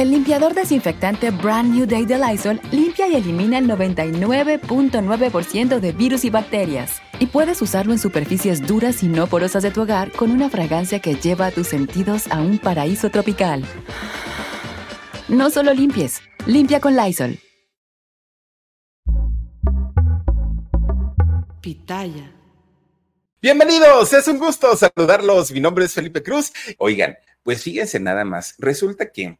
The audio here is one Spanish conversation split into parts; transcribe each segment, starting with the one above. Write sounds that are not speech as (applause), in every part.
El limpiador desinfectante Brand New Day de Lysol limpia y elimina el 99.9% de virus y bacterias. Y puedes usarlo en superficies duras y no porosas de tu hogar con una fragancia que lleva a tus sentidos a un paraíso tropical. No solo limpies, limpia con Lysol. Pitaya. Bienvenidos, es un gusto saludarlos. Mi nombre es Felipe Cruz. Oigan, pues fíjense nada más, resulta que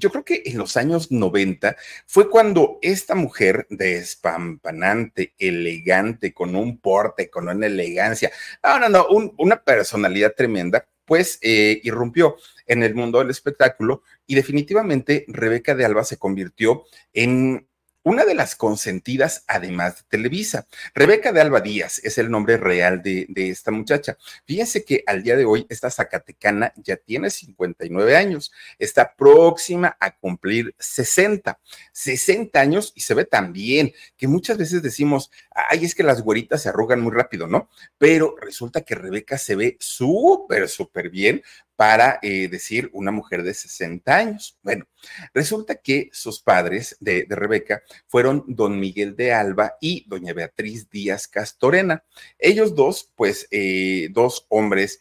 yo creo que en los años 90 fue cuando esta mujer despampanante, elegante, con un porte, con una elegancia, no, no, no, una personalidad tremenda, pues eh, irrumpió en el mundo del espectáculo y definitivamente Rebeca de Alba se convirtió en una de las consentidas, además de Televisa. Rebeca de Alba Díaz es el nombre real de, esta muchacha. Fíjense que al día de hoy esta Zacatecana ya tiene 59 años, está próxima a cumplir 60, 60 años y se ve tan bien que muchas veces decimos, ay, es que las güeritas se arrugan muy rápido, ¿no? Pero resulta que Rebeca se ve súper, súper bien para eh, decir una mujer de 60 años. Bueno, resulta que sus padres de, Rebeca fueron don Miguel de Alba y doña Beatriz Díaz Castorena. Ellos dos, pues, eh, dos hombres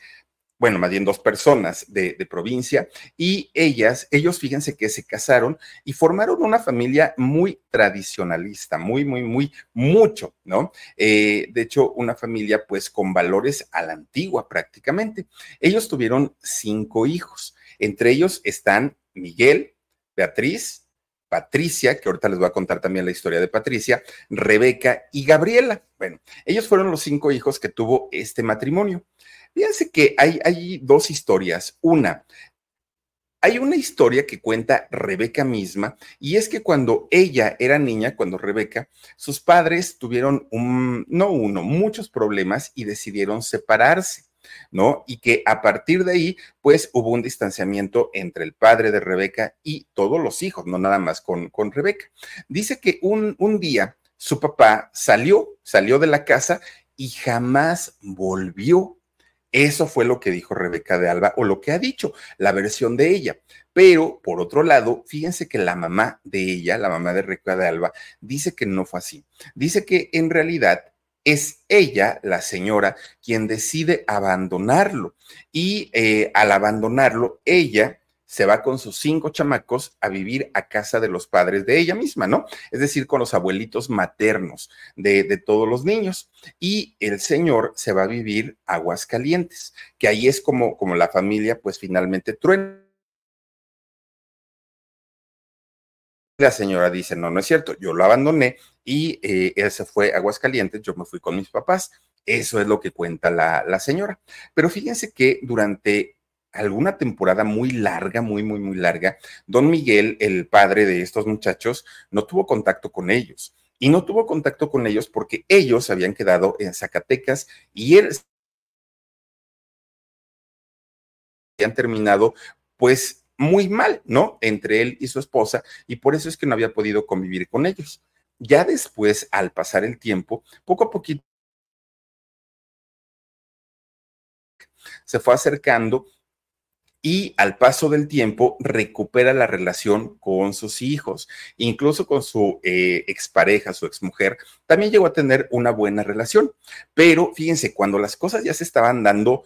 bueno, más bien dos personas de, provincia, y ellas, ellos fíjense que se casaron y formaron una familia muy tradicionalista, muy, muy, muy, mucho, ¿no? Eh, de hecho, una familia pues con valores a la antigua prácticamente. Ellos tuvieron cinco hijos, entre ellos están Miguel, Beatriz, Patricia, que ahorita les voy a contar también la historia de Patricia, Rebeca y Gabriela. Bueno, ellos fueron los cinco hijos que tuvo este matrimonio. Fíjense que hay, hay dos historias. Una, hay una historia que cuenta Rebeca misma, y es que cuando ella era niña, cuando Rebeca, sus padres tuvieron un, no uno, muchos problemas y decidieron separarse. ¿no? Y que a partir de ahí, pues hubo un distanciamiento entre el padre de Rebeca y todos los hijos, no nada más con, con Rebeca. Dice que un, un día su papá salió, salió de la casa y jamás volvió eso fue lo que dijo Rebeca de Alba o lo que ha dicho la versión de ella. Pero por otro lado, fíjense que la mamá de ella, la mamá de Rebeca de Alba, dice que no fue así. Dice que en realidad es ella, la señora, quien decide abandonarlo. Y eh, al abandonarlo, ella se va con sus cinco chamacos a vivir a casa de los padres de ella misma, ¿no? Es decir, con los abuelitos maternos de, todos los niños. Y el señor se va a vivir a Aguascalientes, que ahí es como, como la familia, pues finalmente truena. La señora dice, no, no es cierto, yo lo abandoné y eh, él se fue a Aguascalientes, yo me fui con mis papás. Eso es lo que cuenta la, la señora. Pero fíjense que durante alguna temporada muy larga, muy, muy, muy larga, don Miguel, el padre de estos muchachos, no tuvo contacto con ellos. Y no tuvo contacto con ellos porque ellos habían quedado en Zacatecas y él habían terminado pues muy mal, ¿no? Entre él y su esposa y por eso es que no había podido convivir con ellos. Ya después, al pasar el tiempo, poco a poquito se fue acercando y al paso del tiempo recupera la relación con sus hijos, incluso con su eh, expareja, su exmujer, también llegó a tener una buena relación. Pero fíjense, cuando las cosas ya se estaban dando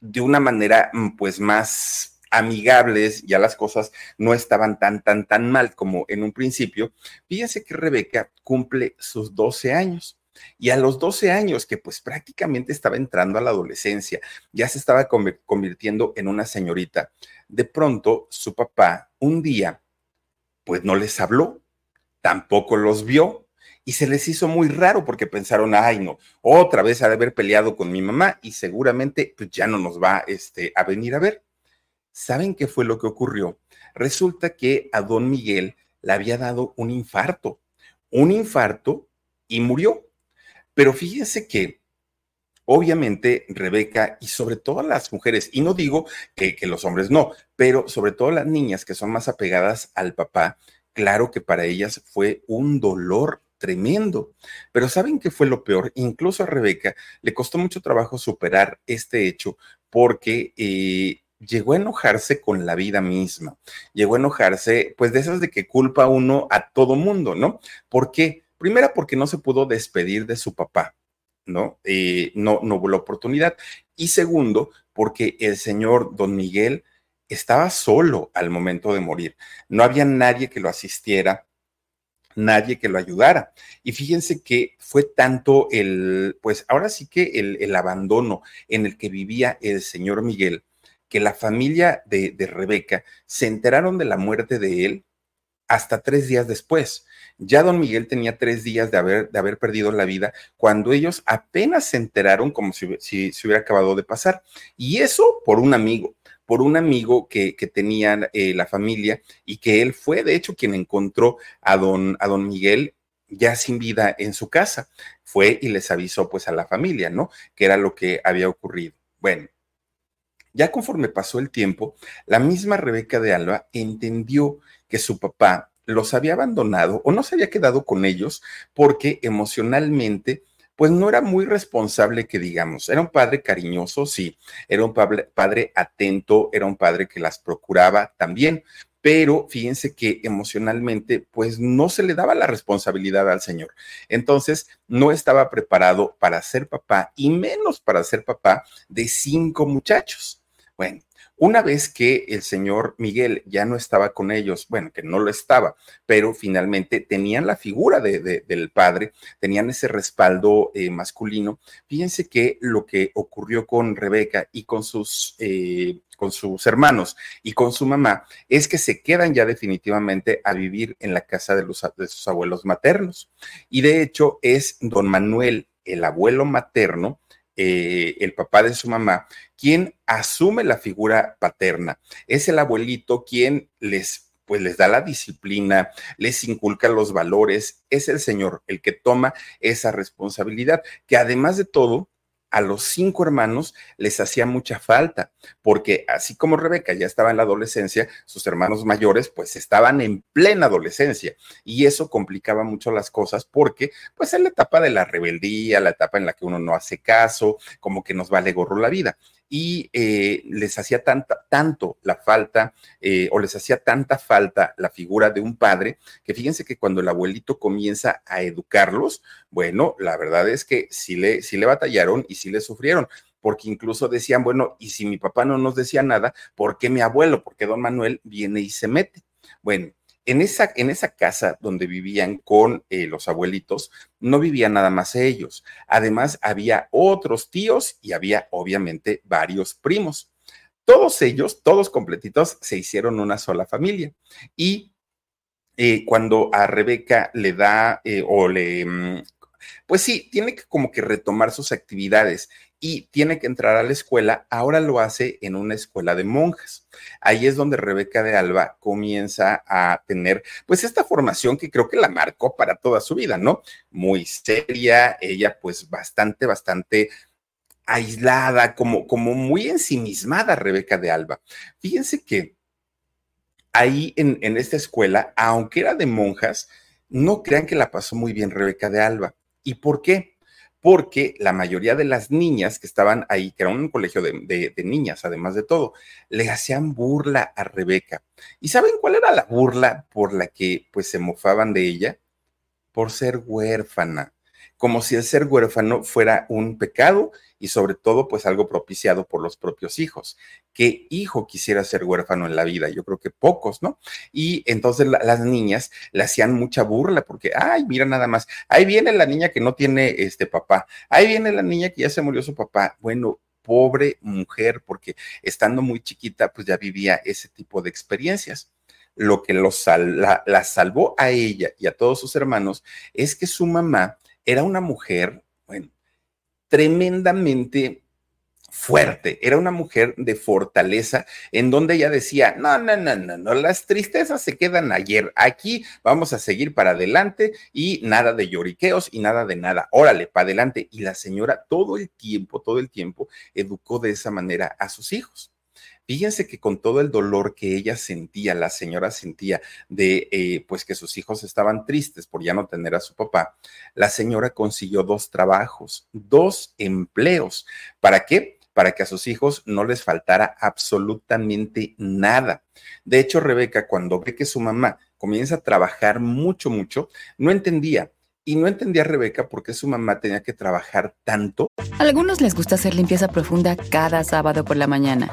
de una manera mm, pues más amigables, ya las cosas no estaban tan, tan, tan mal como en un principio, fíjense que Rebeca cumple sus 12 años. Y a los 12 años, que pues prácticamente estaba entrando a la adolescencia, ya se estaba convirtiendo en una señorita, de pronto su papá un día pues no les habló, tampoco los vio y se les hizo muy raro porque pensaron, ay no, otra vez ha de haber peleado con mi mamá y seguramente pues ya no nos va este, a venir a ver. ¿Saben qué fue lo que ocurrió? Resulta que a don Miguel le había dado un infarto, un infarto y murió. Pero fíjense que obviamente Rebeca y sobre todo las mujeres, y no digo que, que, los hombres no, pero sobre todo las niñas que son más apegadas al papá, claro que para ellas fue un dolor tremendo. Pero ¿saben qué fue lo peor? Incluso a Rebeca le costó mucho trabajo superar este hecho porque... Eh, llegó a enojarse con la vida misma, llegó a enojarse, pues de esas de que culpa uno a todo mundo, ¿no? ¿Por qué? Primera, porque no se pudo despedir de su papá, ¿no? Eh, no, no hubo la oportunidad. Y segundo, porque el señor don Miguel estaba solo al momento de morir. No había nadie que lo asistiera, nadie que lo ayudara. Y fíjense que fue tanto el, pues ahora sí que el, abandono en el que vivía el señor Miguel, que la familia de, de Rebeca se enteraron de la muerte de él hasta tres días después. Ya don Miguel tenía tres días de haber, de haber perdido la vida cuando ellos apenas se enteraron como si, si se hubiera acabado de pasar. Y eso por un amigo por un amigo que, que tenían eh, la familia y que él fue, de hecho, quien encontró a don, a don Miguel ya sin vida en su casa. Fue y les avisó pues a la familia, ¿no? Que era lo que había ocurrido. Bueno, ya conforme pasó el tiempo, la misma Rebeca de Alba entendió que su papá los había abandonado o no se había quedado con ellos porque emocionalmente pues no era muy responsable que digamos, era un padre cariñoso, sí, era un padre, atento, era un padre que las procuraba también, pero fíjense que emocionalmente, pues no se le daba la responsabilidad al Señor. Entonces, no estaba preparado para ser papá y menos para ser papá de cinco muchachos. Bueno, una vez que el señor Miguel ya no estaba con ellos, bueno, que no lo estaba, pero finalmente tenían la figura de, del padre, tenían ese respaldo eh, masculino, fíjense que lo que ocurrió con Rebeca y con sus... Eh, con sus hermanos y con su mamá, es que se quedan ya definitivamente a vivir en la casa de, los, de sus abuelos maternos. Y de hecho es don Manuel, el abuelo materno, eh, el papá de su mamá, quien asume la figura paterna. Es el abuelito quien les pues les da la disciplina, les inculca los valores, es el Señor el que toma esa responsabilidad, que además de todo, a los cinco hermanos les hacía mucha falta, porque así como Rebeca ya estaba en la adolescencia, sus hermanos mayores pues estaban en plena adolescencia y eso complicaba mucho las cosas porque pues en la etapa de la rebeldía, la etapa en la que uno no hace caso, como que nos vale gorro la vida y eh, les hacía tanta, tanto la falta eh, o les hacía tanta falta la figura de un padre que fíjense que cuando el abuelito comienza a educarlos, bueno, la verdad es que sí le, sí le batallaron y sí le sufrieron porque incluso decían, bueno, y si mi papá no nos decía nada, ¿por qué mi abuelo? Porque don Manuel viene y se mete. Bueno, en esa, en esa casa donde vivían con eh, los abuelitos, no vivían nada más ellos. Además, había otros tíos y había obviamente varios primos. Todos ellos, todos completitos, se hicieron una sola familia. Y eh, cuando a Rebeca le da eh, o le, mm, pues sí, tiene que como que retomar sus actividades y tiene que entrar a la escuela, ahora lo hace en una escuela de monjas. Ahí es donde Rebeca de Alba comienza a tener pues esta formación que creo que la marcó para toda su vida, ¿no? Muy seria, ella pues bastante, bastante aislada, como, como muy ensimismada Rebeca de Alba. Fíjense que ahí en, en esta escuela, aunque era de monjas, no crean que la pasó muy bien Rebeca de Alba. ¿Y por qué? porque la mayoría de las niñas que estaban ahí, que era un colegio de, niñas, además de todo, le hacían burla a Rebeca. ¿Y saben cuál era la burla por la que pues se mofaban de ella? Por ser huérfana como si el ser huérfano fuera un pecado y sobre todo pues algo propiciado por los propios hijos. ¿Qué hijo quisiera ser huérfano en la vida? Yo creo que pocos, ¿no? Y entonces las niñas le hacían mucha burla porque, ay, mira nada más, ahí viene la niña que no tiene este papá, ahí viene la niña que ya se murió su papá. Bueno, pobre mujer, porque estando muy chiquita pues ya vivía ese tipo de experiencias. lo que los la, la salvó a ella y a todos sus hermanos es que su mamá era una mujer, bueno, tremendamente fuerte, era una mujer de fortaleza en donde ella decía, no, no, no, no, no, las tristezas se quedan ayer, aquí vamos a seguir para adelante y nada de lloriqueos y nada de nada, órale, para adelante. Y la señora todo el tiempo, todo el tiempo educó de esa manera a sus hijos. Fíjense que con todo el dolor que ella sentía, la señora sentía de eh, pues que sus hijos estaban tristes por ya no tener a su papá, la señora consiguió dos trabajos, dos empleos. ¿Para qué? para que a sus hijos no les faltara absolutamente nada. De hecho, Rebeca, cuando ve que su mamá comienza a trabajar mucho, mucho, no entendía. Y no entendía Rebeca por qué su mamá tenía que trabajar tanto. A algunos les gusta hacer limpieza profunda cada sábado por la mañana.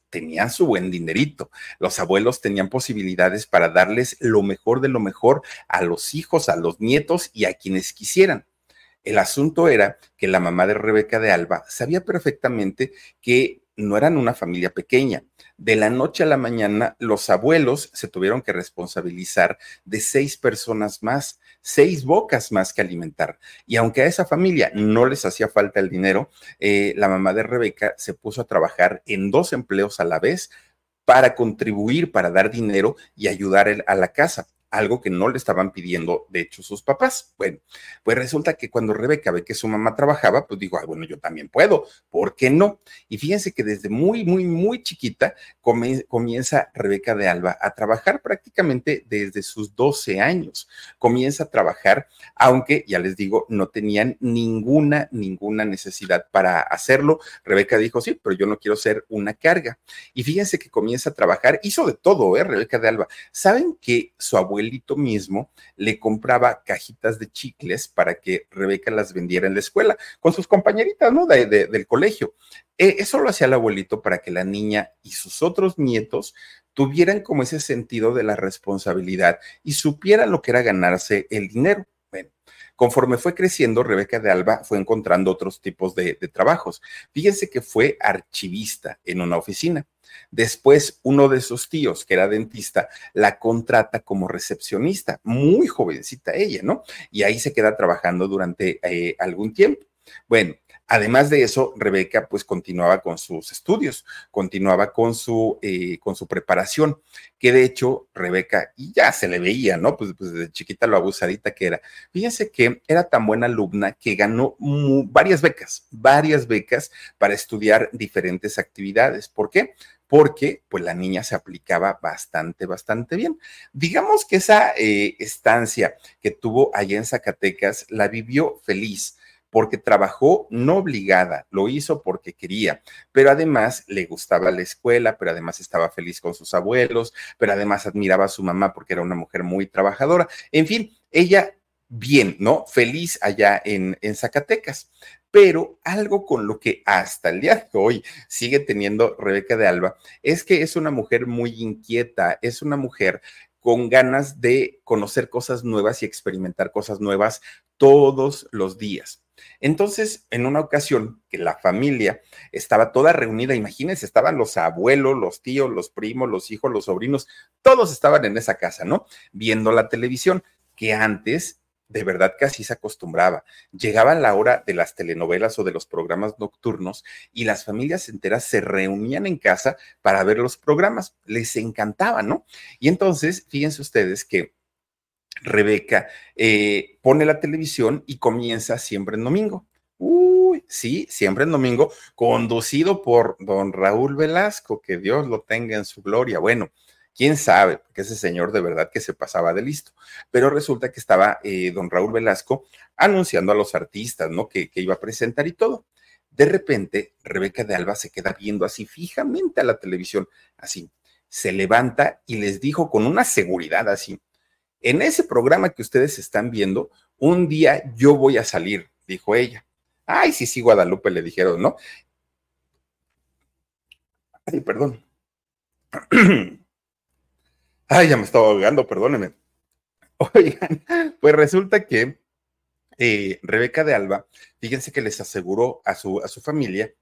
tenían su buen dinerito. Los abuelos tenían posibilidades para darles lo mejor de lo mejor a los hijos, a los nietos y a quienes quisieran. El asunto era que la mamá de Rebeca de Alba sabía perfectamente que no eran una familia pequeña. De la noche a la mañana, los abuelos se tuvieron que responsabilizar de seis personas más, seis bocas más que alimentar. Y aunque a esa familia no les hacía falta el dinero, eh, la mamá de Rebeca se puso a trabajar en dos empleos a la vez para contribuir, para dar dinero y ayudar a la casa algo que no le estaban pidiendo, de hecho, sus papás. Bueno, pues resulta que cuando Rebeca ve que su mamá trabajaba, pues dijo, bueno, yo también puedo, ¿por qué no? Y fíjense que desde muy, muy, muy chiquita comienza Rebeca de Alba a trabajar prácticamente desde sus 12 años. Comienza a trabajar, aunque, ya les digo, no tenían ninguna, ninguna necesidad para hacerlo. Rebeca dijo, sí, pero yo no quiero ser una carga. Y fíjense que comienza a trabajar, hizo de todo, ¿eh? Rebeca de Alba. ¿Saben que su abuelo mismo le compraba cajitas de chicles para que Rebeca las vendiera en la escuela con sus compañeritas, ¿no? del colegio. E, eso lo hacía el abuelito para que la niña y sus otros nietos tuvieran como ese sentido de la responsabilidad y supieran lo que era ganarse el dinero. Bueno, conforme fue creciendo, Rebeca de Alba fue encontrando otros tipos de, trabajos. Fíjense que fue archivista en una oficina. Después, uno de sus tíos, que era dentista, la contrata como recepcionista, muy jovencita ella, ¿no? Y ahí se queda trabajando durante eh, algún tiempo. Bueno, Además de eso, Rebeca pues continuaba con sus estudios, continuaba con su, eh, con su preparación, que de hecho Rebeca, y ya se le veía, ¿no? Pues, pues desde chiquita lo abusadita que era. Fíjense que era tan buena alumna que ganó varias becas, varias becas para estudiar diferentes actividades. ¿Por qué? porque pues la niña se aplicaba bastante, bastante bien. Digamos que esa eh, estancia que tuvo allá en Zacatecas la vivió feliz porque trabajó no obligada, lo hizo porque quería, pero además le gustaba la escuela, pero además estaba feliz con sus abuelos, pero además admiraba a su mamá porque era una mujer muy trabajadora. En fin, ella bien, ¿no? Feliz allá en, Zacatecas pero algo con lo que hasta el día de hoy sigue teniendo Rebeca de Alba es que es una mujer muy inquieta, es una mujer con ganas de conocer cosas nuevas y experimentar cosas nuevas todos los días. Entonces, en una ocasión que la familia estaba toda reunida, imagínense, estaban los abuelos, los tíos, los primos, los hijos, los sobrinos, todos estaban en esa casa, ¿no? Viendo la televisión, que antes de verdad que así se acostumbraba. Llegaba la hora de las telenovelas o de los programas nocturnos y las familias enteras se reunían en casa para ver los programas. Les encantaba, ¿no? Y entonces, fíjense ustedes que Rebeca eh, pone la televisión y comienza siempre en domingo. Uy, sí, siempre en domingo, conducido por don Raúl Velasco, que Dios lo tenga en su gloria. Bueno, quién sabe, porque ese señor de verdad que se pasaba de listo. Pero resulta que estaba eh, don Raúl Velasco anunciando a los artistas, ¿no? Que, que iba a presentar y todo. De repente, Rebeca de Alba se queda viendo así fijamente a la televisión, así. se levanta y les dijo con una seguridad así, en ese programa que ustedes están viendo, un día yo voy a salir, dijo ella. Ay, sí, sí, Guadalupe, le dijeron, ¿no? Ay, perdón. (clears throat) Ay, ya me estaba ahogando, perdónenme. Oigan, pues resulta que eh, Rebeca de Alba, fíjense que les aseguró a su, a su familia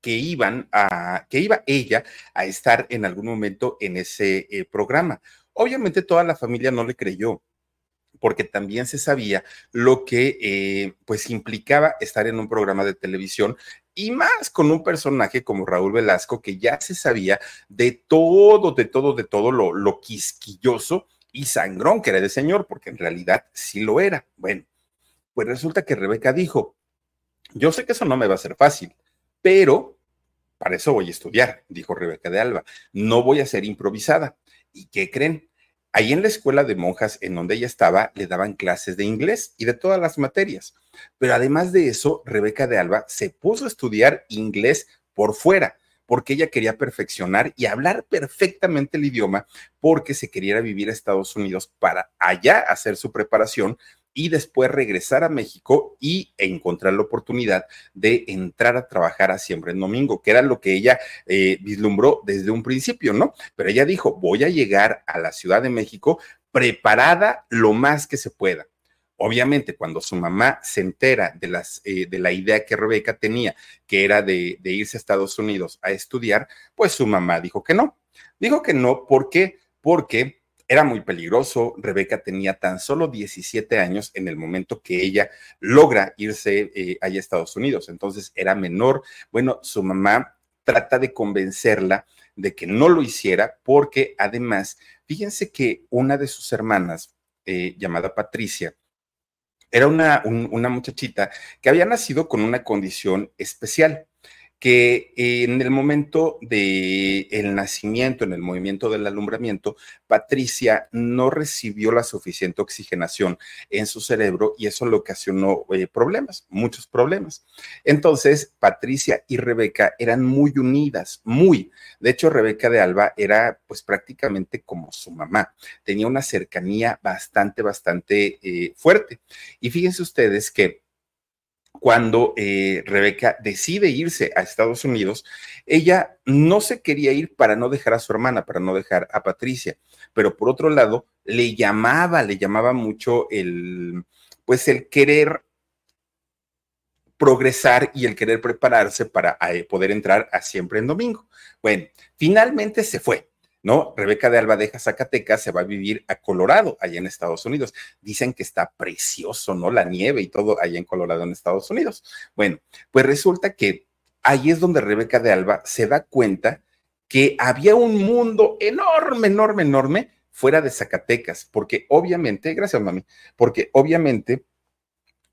que iban a, que iba ella a estar en algún momento en ese eh, programa. Obviamente toda la familia no le creyó, porque también se sabía lo que eh, pues implicaba estar en un programa de televisión y más con un personaje como Raúl Velasco que ya se sabía de todo, de todo, de todo lo, lo quisquilloso y sangrón que era el señor, porque en realidad sí lo era. Bueno, pues resulta que Rebeca dijo, yo sé que eso no me va a ser fácil, pero para eso voy a estudiar, dijo Rebeca de Alba, no voy a ser improvisada. ¿Y qué creen? Ahí en la escuela de monjas en donde ella estaba, le daban clases de inglés y de todas las materias. Pero además de eso, Rebeca de Alba se puso a estudiar inglés por fuera, porque ella quería perfeccionar y hablar perfectamente el idioma, porque se quería vivir a Estados Unidos para allá hacer su preparación y después regresar a México y encontrar la oportunidad de entrar a trabajar a Siempre en Domingo, que era lo que ella eh, vislumbró desde un principio, ¿no? Pero ella dijo, voy a llegar a la Ciudad de México preparada lo más que se pueda. Obviamente, cuando su mamá se entera de, las, eh, de la idea que Rebeca tenía, que era de, de irse a Estados Unidos a estudiar, pues su mamá dijo que no. Dijo que no, ¿por qué? Porque era muy peligroso. Rebeca tenía tan solo 17 años en el momento que ella logra irse eh, allá a Estados Unidos. Entonces era menor. Bueno, su mamá trata de convencerla de que no lo hiciera porque además, fíjense que una de sus hermanas, eh, llamada Patricia, era una, una muchachita que había nacido con una condición especial que en el momento del el nacimiento, en el movimiento del alumbramiento, Patricia no recibió la suficiente oxigenación en su cerebro y eso le ocasionó eh, problemas, muchos problemas. Entonces, Patricia y Rebeca eran muy unidas, muy. De hecho, Rebeca de Alba era pues prácticamente como su mamá. Tenía una cercanía bastante, bastante eh, fuerte. Y fíjense ustedes que cuando eh, Rebeca decide irse a Estados Unidos, ella no se quería ir para no dejar a su hermana, para no dejar a Patricia, pero por otro lado, le llamaba, le llamaba mucho el, pues el querer progresar y el querer prepararse para eh, poder entrar a siempre en domingo. Bueno, finalmente se fue. ¿No? Rebeca de Alba deja Zacatecas, se va a vivir a Colorado, allá en Estados Unidos. Dicen que está precioso, ¿no? La nieve y todo allá en Colorado, en Estados Unidos. Bueno, pues resulta que ahí es donde Rebeca de Alba se da cuenta que había un mundo enorme, enorme, enorme fuera de Zacatecas, porque obviamente, gracias mami, porque obviamente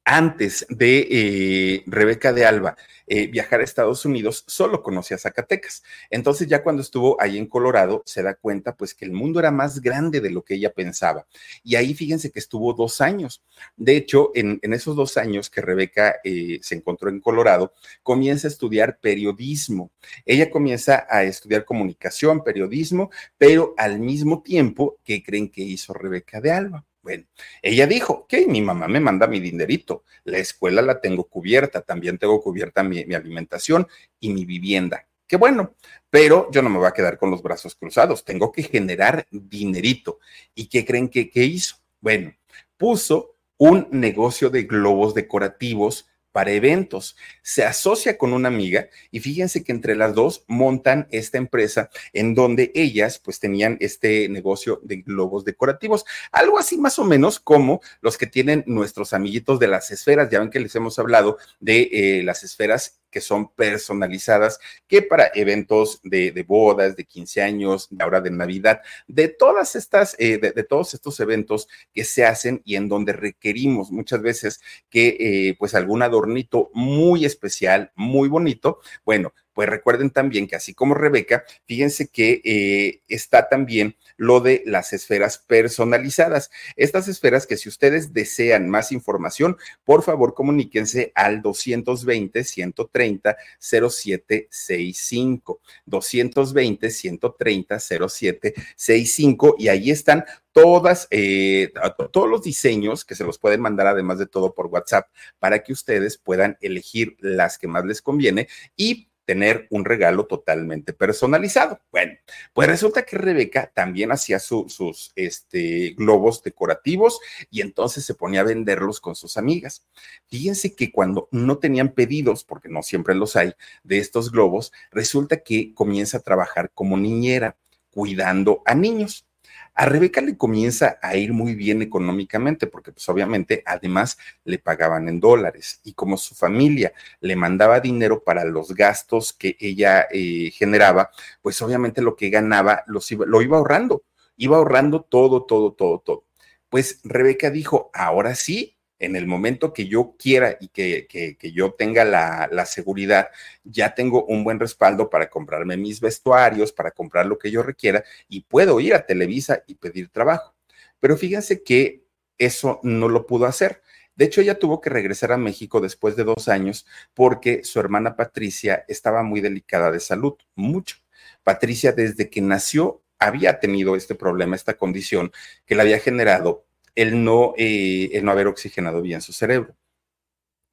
antes de eh, Rebeca de Alba eh, viajar a Estados Unidos, solo conocía Zacatecas. Entonces ya cuando estuvo ahí en Colorado, se da cuenta pues que el mundo era más grande de lo que ella pensaba. Y ahí fíjense que estuvo dos años. De hecho, en, esos dos años que Rebeca eh, se encontró en Colorado, comienza a estudiar periodismo. Ella comienza a estudiar comunicación, periodismo, pero al mismo tiempo, ¿qué creen que hizo Rebeca de Alba? Bueno, ella dijo, que mi mamá me manda mi dinerito, la escuela la tengo cubierta, también tengo cubierta mi, alimentación y mi vivienda. Qué bueno, pero yo no me voy a quedar con los brazos cruzados, tengo que generar dinerito. ¿Y qué creen que, que hizo? Bueno, puso un negocio de globos decorativos para eventos. Se asocia con una amiga y fíjense que entre las dos montan esta empresa en donde ellas pues tenían este negocio de globos decorativos, algo así más o menos como los que tienen nuestros amiguitos de las esferas, ya ven que les hemos hablado de eh, las esferas que son personalizadas, que para eventos de, bodas, de 15 años, de ahora de Navidad, de todas estas, eh, de, todos estos eventos que se hacen y en donde requerimos muchas veces que eh, pues algún adornito muy especial, muy bonito, bueno, Pues recuerden también que así como Rebeca, fíjense que eh, está también lo de las esferas personalizadas. Estas esferas que si ustedes desean más información, por favor comuníquense al 220 130 0765. 220 130 0765 y ahí están todas, eh, todos los diseños que se los pueden mandar además de todo por WhatsApp para que ustedes puedan elegir las que más les conviene y tener un regalo totalmente personalizado. Bueno, pues resulta que Rebeca también hacía sus este, globos decorativos y entonces se ponía a venderlos con sus amigas. Fíjense que cuando no tenían pedidos, porque no siempre los hay, de estos globos, resulta que comienza a trabajar como niñera, cuidando a niños. A Rebeca le comienza a ir muy bien económicamente porque pues obviamente además le pagaban en dólares y como su familia le mandaba dinero para los gastos que ella eh, generaba, pues obviamente lo que ganaba lo iba ahorrando, iba ahorrando todo, todo, todo, todo. Pues Rebeca dijo, ahora sí, en el momento que yo quiera y que, que, yo tenga la, la, seguridad, ya tengo un buen respaldo para comprarme mis vestuarios, para comprar lo que yo requiera y puedo ir a Televisa y pedir trabajo. Pero fíjense que eso no lo pudo hacer. De hecho, ella tuvo que regresar a México después de dos años porque su hermana Patricia estaba muy delicada de salud, mucho. Patricia desde que nació había tenido este problema, esta condición que le había generado el no, eh, el no haber oxigenado bien su cerebro.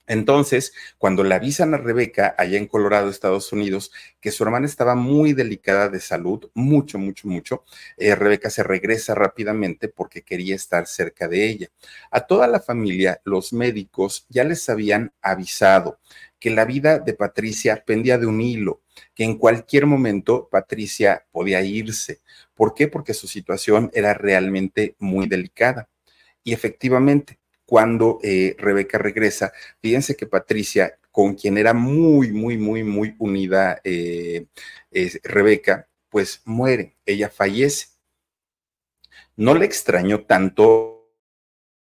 Entonces, cuando le avisan a Rebeca, allá en Colorado, Estados Unidos, que su hermana estaba muy delicada de salud, mucho, mucho, mucho, eh, Rebeca se regresa rápidamente porque quería estar cerca de ella. A toda la familia, los médicos ya les habían avisado que la vida de Patricia pendía de un hilo, que en cualquier momento Patricia podía irse. ¿Por qué? Porque su situación era realmente muy delicada. Y efectivamente, cuando eh, Rebeca regresa, fíjense que Patricia, con quien era muy, muy, muy, muy unida eh, Rebeca, pues muere, ella fallece. No le extrañó tanto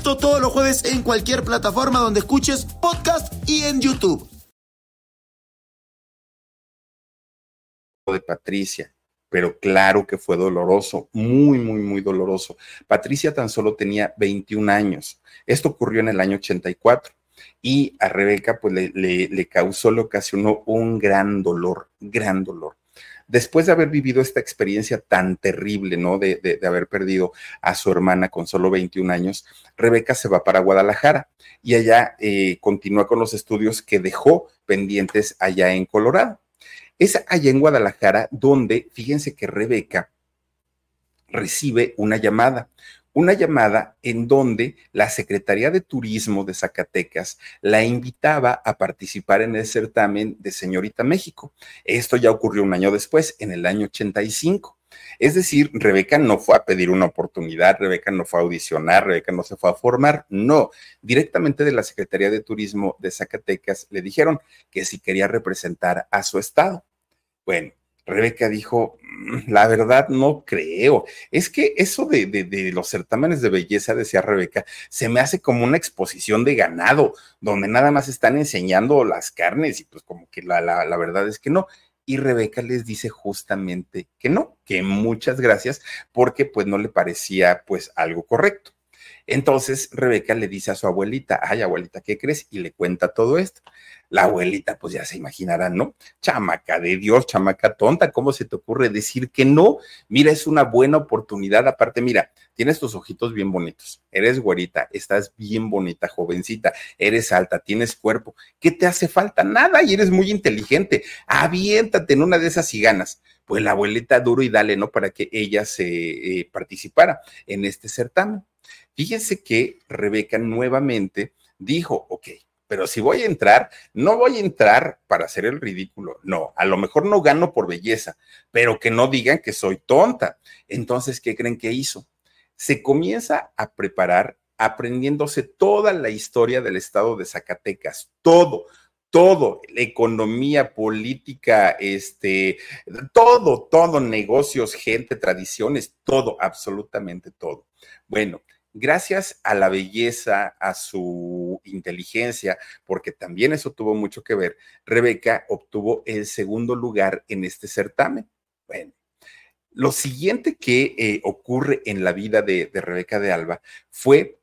Esto todos los jueves en cualquier plataforma donde escuches podcast y en YouTube. De Patricia, pero claro que fue doloroso, muy, muy, muy doloroso. Patricia tan solo tenía 21 años. Esto ocurrió en el año 84 y a Rebeca pues le, le causó, le ocasionó un gran dolor, gran dolor después de haber vivido esta experiencia tan terrible, ¿no? De, haber perdido a su hermana con solo 21 años, Rebeca se va para Guadalajara y allá eh, continúa con los estudios que dejó pendientes allá en Colorado. Es allá en Guadalajara donde, fíjense que Rebeca recibe una llamada, una llamada en donde la Secretaría de Turismo de Zacatecas la invitaba a participar en el certamen de Señorita México. Esto ya ocurrió un año después, en el año 85. Es decir, Rebeca no fue a pedir una oportunidad, Rebeca no fue a audicionar, Rebeca no se fue a formar, no, directamente de la Secretaría de Turismo de Zacatecas le dijeron que si quería representar a su estado. Bueno, Rebeca dijo, mm, la verdad no creo. Es que eso de, los certámenes de belleza, decía Rebeca, se me hace como una exposición de ganado, donde nada más están enseñando las carnes y pues como que la, la verdad es que no. Y Rebeca les dice justamente que no, que muchas gracias, porque pues no le parecía pues algo correcto. Entonces Rebeca le dice a su abuelita, ay abuelita, ¿qué crees? Y le cuenta todo esto. La abuelita, pues ya se imaginará, ¿no? Chamaca de Dios, chamaca tonta, ¿cómo se te ocurre decir que no? Mira, es una buena oportunidad. Aparte, mira, tienes tus ojitos bien bonitos, eres güerita, estás bien bonita, jovencita, eres alta, tienes cuerpo. ¿Qué te hace falta? Nada, y eres muy inteligente. Aviéntate en una de esas y ganas. Pues la abuelita duro y dale, ¿no? Para que ella se eh, participara en este certamen. Fíjense que Rebeca nuevamente dijo, ok, pero si voy a entrar, no voy a entrar para hacer el ridículo. No, a lo mejor no gano por belleza, pero que no digan que soy tonta. Entonces, ¿qué creen que hizo? Se comienza a preparar aprendiéndose toda la historia del estado de Zacatecas, todo, todo, economía, política, este, todo, todo, negocios, gente, tradiciones, todo, absolutamente todo. Bueno, gracias a la belleza, a su inteligencia, porque también eso tuvo mucho que ver, Rebeca obtuvo el segundo lugar en este certamen. Bueno, lo siguiente que eh, ocurre en la vida de, Rebeca de Alba fue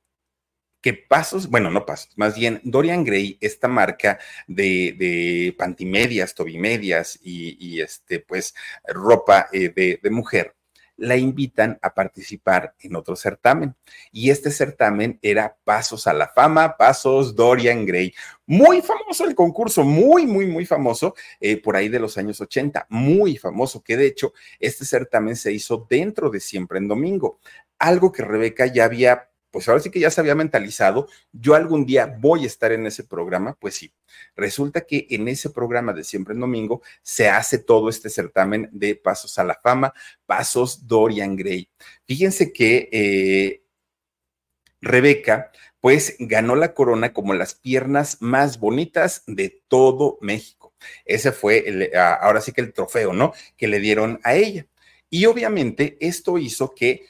que Pasos, bueno, no Pasos, más bien Dorian Gray, esta marca de, pantimedias, tobimedias y, este, pues, ropa eh, de mujer, la invitan a participar en otro certamen. Y este certamen era Pasos a la Fama, Pasos Dorian Gray. Muy famoso el concurso, muy, muy, muy famoso, eh, por ahí de los años 80, muy famoso, que de hecho este certamen se hizo dentro de Siempre en Domingo. Algo que Rebeca ya había pues ahora sí que ya se había mentalizado, yo algún día voy a estar en ese programa, pues sí. Resulta que en ese programa de Siempre en Domingo se hace todo este certamen de Pasos a la Fama, Pasos Dorian Gray. Fíjense que eh, Rebeca, pues ganó la corona como las piernas más bonitas de todo México. Ese fue ahora sí que el trofeo, ¿no? Que le dieron a ella. Y obviamente esto hizo que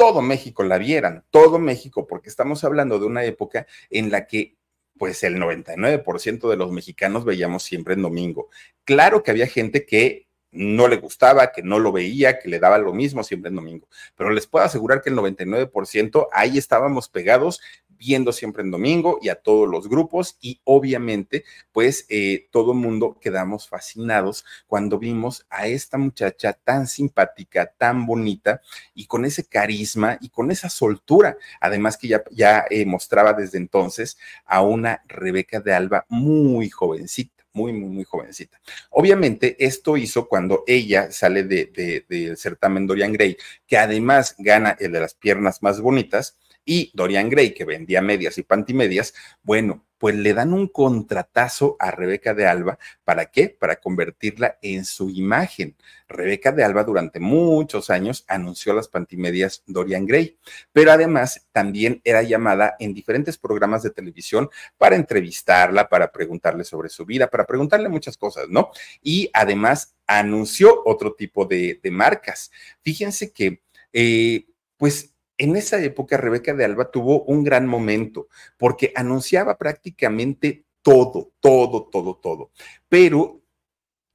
todo México la vieran, todo México, porque estamos hablando de una época en la que pues el 99% de los mexicanos veíamos siempre en domingo. Claro que había gente que no le gustaba, que no lo veía, que le daba lo mismo siempre en domingo, pero les puedo asegurar que el 99% ahí estábamos pegados viendo siempre en domingo y a todos los grupos y obviamente pues eh, todo el mundo quedamos fascinados cuando vimos a esta muchacha tan simpática, tan bonita y con ese carisma y con esa soltura, además que ya, ya eh, mostraba desde entonces a una Rebeca de Alba muy jovencita muy, muy, muy jovencita. Obviamente, esto hizo cuando ella sale del de, de certamen Dorian Gray, que además gana el de las piernas más bonitas, y Dorian Gray, que vendía medias y pantimedias, bueno, pues le dan un contratazo a Rebeca de Alba. ¿Para qué? Para convertirla en su imagen. Rebeca de Alba durante muchos años anunció las pantimedias Dorian Gray, pero además también era llamada en diferentes programas de televisión para entrevistarla, para preguntarle sobre su vida, para preguntarle muchas cosas, ¿no? Y además anunció otro tipo de, marcas. Fíjense que, eh, pues en esa época Rebeca de Alba tuvo un gran momento porque anunciaba prácticamente todo, todo, todo, todo. Pero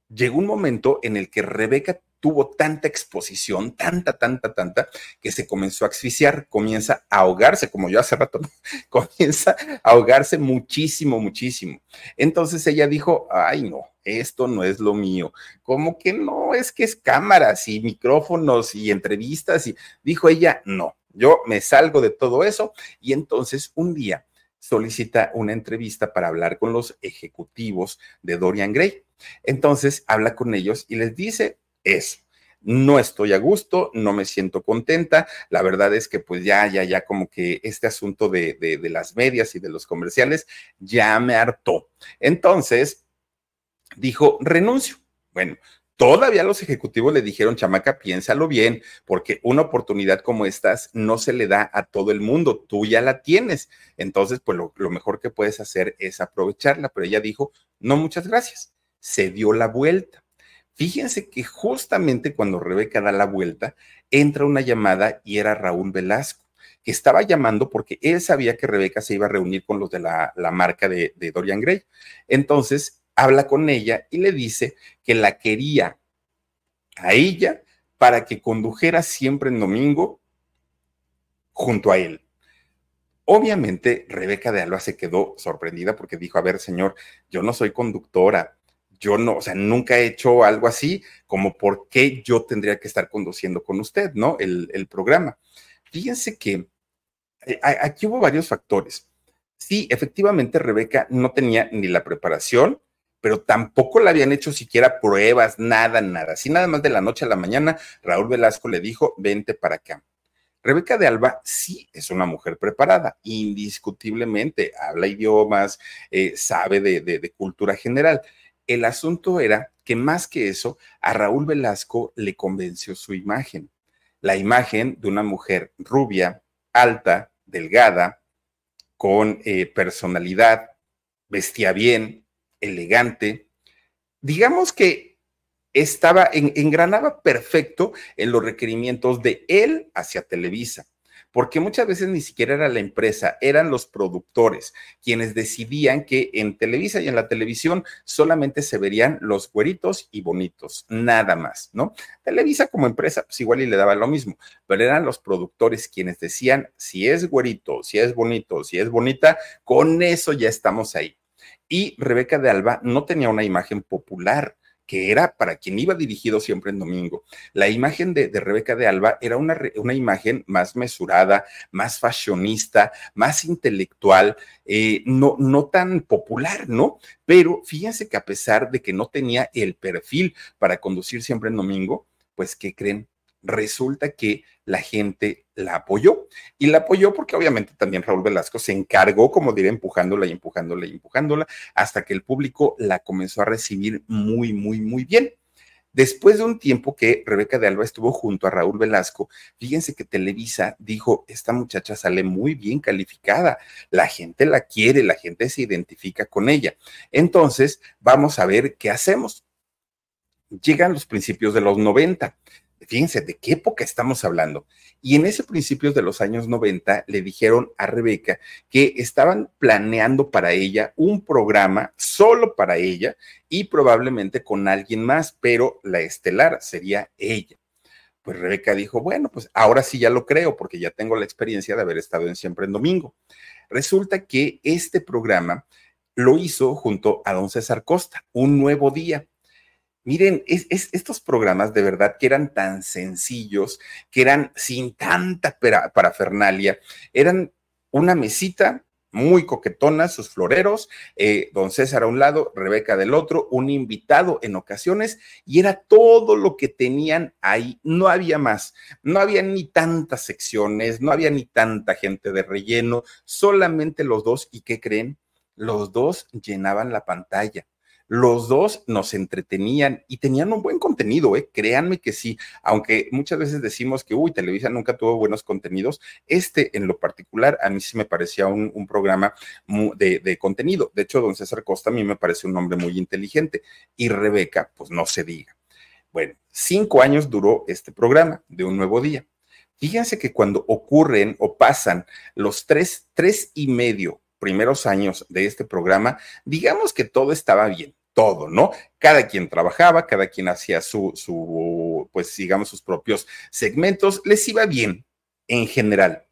llegó un momento en el que Rebeca tuvo tanta exposición, tanta, tanta, tanta, que se comenzó a asfixiar, comienza a ahogarse, como yo hace rato, (laughs) comienza a ahogarse muchísimo, muchísimo. Entonces ella dijo, ay no, esto no es lo mío. ¿Cómo que no? Es que es cámaras y micrófonos y entrevistas y dijo ella, no, yo me salgo de todo eso y entonces un día solicita una entrevista para hablar con los ejecutivos de Dorian Gray. Entonces habla con ellos y les dice eso. No estoy a gusto, no me siento contenta. La verdad es que pues ya, ya, ya como que este asunto de, de, de las medias y de los comerciales ya me hartó. Entonces dijo, renuncio. Bueno, Todavía los ejecutivos le dijeron, chamaca, piénsalo bien, porque una oportunidad como estas no se le da a todo el mundo, tú ya la tienes. Entonces, pues lo, mejor que puedes hacer es aprovecharla. Pero ella dijo, no, muchas gracias. Se dio la vuelta. Fíjense que justamente cuando Rebeca da la vuelta, entra una llamada y era Raúl Velasco que estaba llamando porque él sabía que Rebeca se iba a reunir con los de la, marca de, de, Dorian Gray. Entonces, habla con ella y le dice que la quería a ella para que condujera siempre en domingo junto a él. Obviamente, Rebeca de Alba se quedó sorprendida porque dijo, a ver, señor, yo no soy conductora, yo no, o sea, nunca he hecho algo así, como por qué yo tendría que estar conduciendo con usted, ¿no? El, el programa. Fíjense que eh, aquí hubo varios factores. Sí, efectivamente, Rebeca no tenía ni la preparación, pero tampoco le habían hecho siquiera pruebas, nada, nada. Así nada más de la noche a la mañana, Raúl Velasco le dijo, vente para acá. Rebeca de Alba sí es una mujer preparada, indiscutiblemente, habla idiomas, eh, sabe de, de cultura general. El asunto era que más que eso, a Raúl Velasco le convenció su imagen. La imagen de una mujer rubia, alta, delgada, con eh, personalidad, vestía bien, elegante. Digamos que estaba, en, engranaba perfecto en los requerimientos de él hacia Televisa porque muchas veces ni siquiera era la empresa, eran los productores quienes decidían que en Televisa y en la televisión solamente se verían los güeritos y bonitos, nada más, ¿no? Televisa como empresa, pues igual y le daba lo mismo, pero eran los productores quienes decían, si es güerito, si es bonito, si es bonita, con eso ya estamos ahí. Y Rebeca de Alba no tenía una imagen popular que era para quien iba dirigido siempre en domingo. La imagen de, Rebeca de Alba era una, una, imagen más mesurada, más fashionista, más intelectual, eh, no, no tan popular, ¿no? Pero fíjense que a pesar de que no tenía el perfil para conducir siempre en domingo, pues, ¿qué creen? Resulta que la gente la apoyó. Y la apoyó porque obviamente también Raúl Velasco se encargó, como diré, empujándola y empujándola y empujándola, hasta que el público la comenzó a recibir muy, muy, muy bien. Después de un tiempo que Rebeca de Alba estuvo junto a Raúl Velasco, fíjense que Televisa dijo, esta muchacha sale muy bien calificada, la gente la quiere, la gente se identifica con ella. Entonces, vamos a ver qué hacemos. Llegan los principios de los 90 fíjense de qué época estamos hablando. Y en ese principios de los años 90 le dijeron a Rebeca que estaban planeando para ella un programa solo para ella y probablemente con alguien más, pero la estelar sería ella. Pues Rebeca dijo, bueno, pues ahora sí ya lo creo porque ya tengo la experiencia de haber estado en Siempre en Domingo. Resulta que este programa lo hizo junto a don César Costa, Un Nuevo Día. Miren, es, estos programas de verdad que eran tan sencillos, que eran sin tanta parafernalia, eran una mesita muy coquetona, sus floreros, eh, don César a un lado, Rebeca del otro, un invitado en ocasiones, y era todo lo que tenían ahí, no había más, no había ni tantas secciones, no había ni tanta gente de relleno, solamente los dos, ¿y qué creen? Los dos llenaban la pantalla los dos nos entretenían y tenían un buen contenido, ¿eh? créanme que sí, aunque muchas veces decimos que, uy, Televisa nunca tuvo buenos contenidos, este en lo particular a mí sí me parecía un, programa de, de, contenido. De hecho, don César Costa a mí me parece un hombre muy inteligente y Rebeca, pues no se diga. Bueno, cinco años duró este programa de un nuevo día. Fíjense que cuando ocurren o pasan los tres, tres y medio primeros años de este programa, digamos que todo estaba bien, todo, ¿no? Cada quien trabajaba, cada quien hacía su, su, pues digamos, sus propios segmentos, les iba bien en general.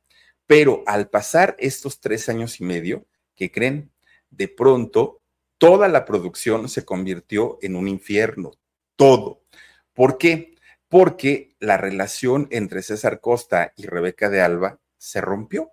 Pero al pasar estos tres años y medio, ¿qué creen? De pronto, toda la producción se convirtió en un infierno, todo. ¿Por qué? Porque la relación entre César Costa y Rebeca de Alba se rompió.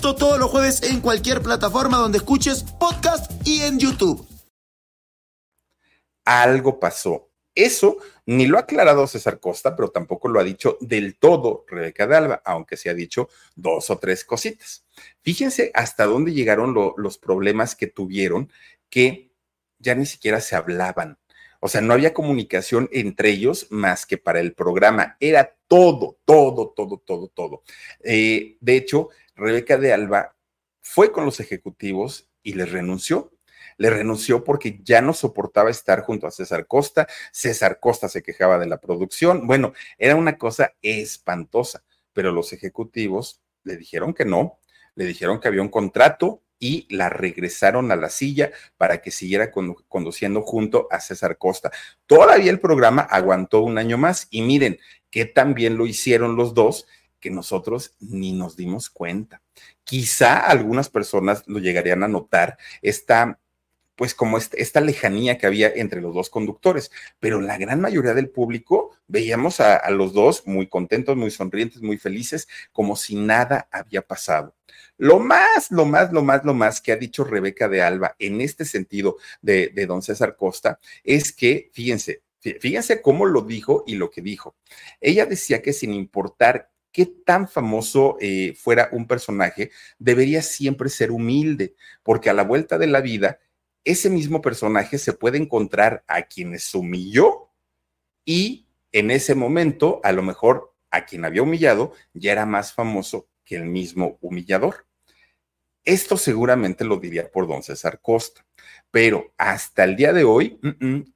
Esto todos los jueves en cualquier plataforma donde escuches podcast y en YouTube. Algo pasó. Eso ni lo ha aclarado César Costa, pero tampoco lo ha dicho del todo Rebeca de Alba, aunque se ha dicho dos o tres cositas. Fíjense hasta dónde llegaron los problemas que tuvieron, que ya ni siquiera se hablaban. O sea, no había comunicación entre ellos más que para el programa. Era todo, todo, todo, todo, todo. Eh, de hecho, Rebeca de Alba fue con los ejecutivos y les renunció. Le renunció porque ya no soportaba estar junto a César Costa. César Costa se quejaba de la producción. Bueno, era una cosa espantosa, pero los ejecutivos le dijeron que no, le dijeron que había un contrato y la regresaron a la silla para que siguiera conduciendo junto a César Costa. Todavía el programa aguantó un año más y miren que también lo hicieron los dos que nosotros ni nos dimos cuenta. Quizá algunas personas lo llegarían a notar, esta pues como esta lejanía que había entre los dos conductores, pero la gran mayoría del público veíamos a, a, los dos muy contentos, muy sonrientes, muy felices, como si nada había pasado. Lo más, lo más, lo más, lo más que ha dicho Rebeca de Alba en este sentido de, de don César Costa es que, fíjense, fíjense cómo lo dijo y lo que dijo. Ella decía que sin importar qué tan famoso eh, fuera un personaje, debería siempre ser humilde, porque a la vuelta de la vida ese mismo personaje se puede encontrar a quienes humilló y en ese momento, a lo mejor a quien había humillado ya era más famoso que el mismo humillador. Esto seguramente lo diría por don César Costa, pero hasta el día de hoy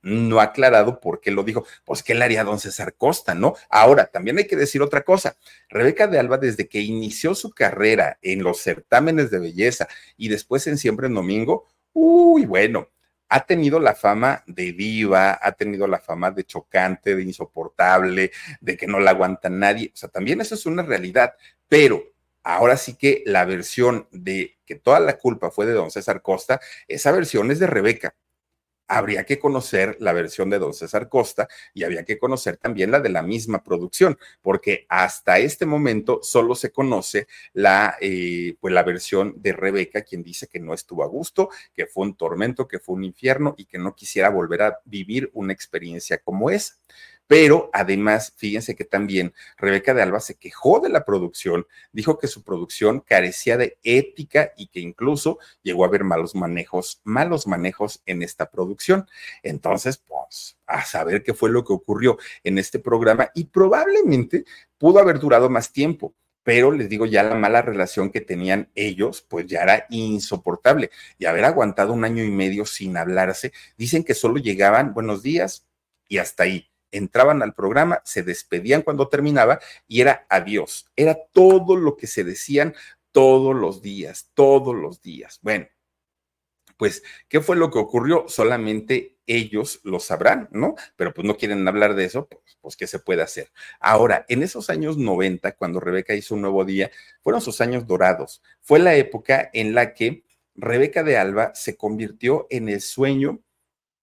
no ha aclarado por qué lo dijo. Pues, ¿qué le haría don César Costa, no? Ahora, también hay que decir otra cosa. Rebeca de Alba, desde que inició su carrera en los certámenes de belleza y después en Siempre en Domingo, Uy, bueno, ha tenido la fama de diva, ha tenido la fama de chocante, de insoportable, de que no la aguanta nadie. O sea, también eso es una realidad, pero ahora sí que la versión de que toda la culpa fue de don César Costa, esa versión es de Rebeca habría que conocer la versión de don César Costa y había que conocer también la de la misma producción, porque hasta este momento solo se conoce la, eh, pues la versión de Rebeca, quien dice que no estuvo a gusto, que fue un tormento, que fue un infierno y que no quisiera volver a vivir una experiencia como esa. Pero además, fíjense que también Rebeca de Alba se quejó de la producción, dijo que su producción carecía de ética y que incluso llegó a haber malos manejos, malos manejos en esta producción. Entonces, pues, a saber qué fue lo que ocurrió en este programa y probablemente pudo haber durado más tiempo pero les digo, ya la mala relación que tenían ellos, pues ya era insoportable. Y haber aguantado un año y medio sin hablarse, dicen que solo llegaban buenos días y hasta ahí entraban al programa, se despedían cuando terminaba y era adiós. Era todo lo que se decían todos los días, todos los días. Bueno, pues, ¿qué fue lo que ocurrió? Solamente ellos lo sabrán, ¿no? Pero pues no quieren hablar de eso, pues, pues, ¿qué se puede hacer? Ahora, en esos años 90, cuando Rebeca hizo un nuevo día, fueron sus años dorados. Fue la época en la que Rebeca de Alba se convirtió en el sueño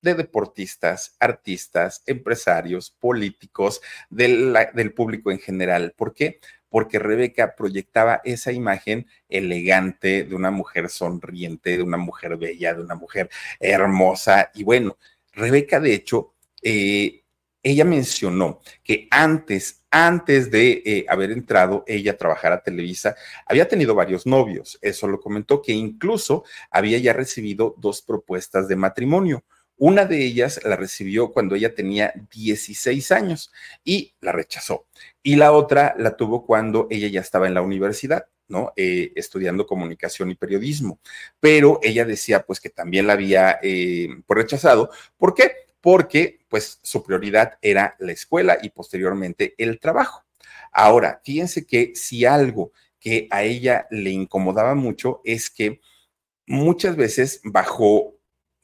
de deportistas, artistas, empresarios, políticos, del, del público en general. ¿Por qué? porque Rebeca proyectaba esa imagen elegante de una mujer sonriente, de una mujer bella, de una mujer hermosa. Y bueno, Rebeca, de hecho, eh, ella mencionó que antes, antes de eh, haber entrado ella a trabajar a Televisa, había tenido varios novios. Eso lo comentó, que incluso había ya recibido dos propuestas de matrimonio. Una de ellas la recibió cuando ella tenía 16 años y la rechazó. Y la otra la tuvo cuando ella ya estaba en la universidad. ¿no? Eh, estudiando comunicación y periodismo. Pero ella decía pues que también la había eh, pues, rechazado. ¿Por qué? Porque pues su prioridad era la escuela y posteriormente el trabajo. Ahora, fíjense que si algo que a ella le incomodaba mucho es que muchas veces bajo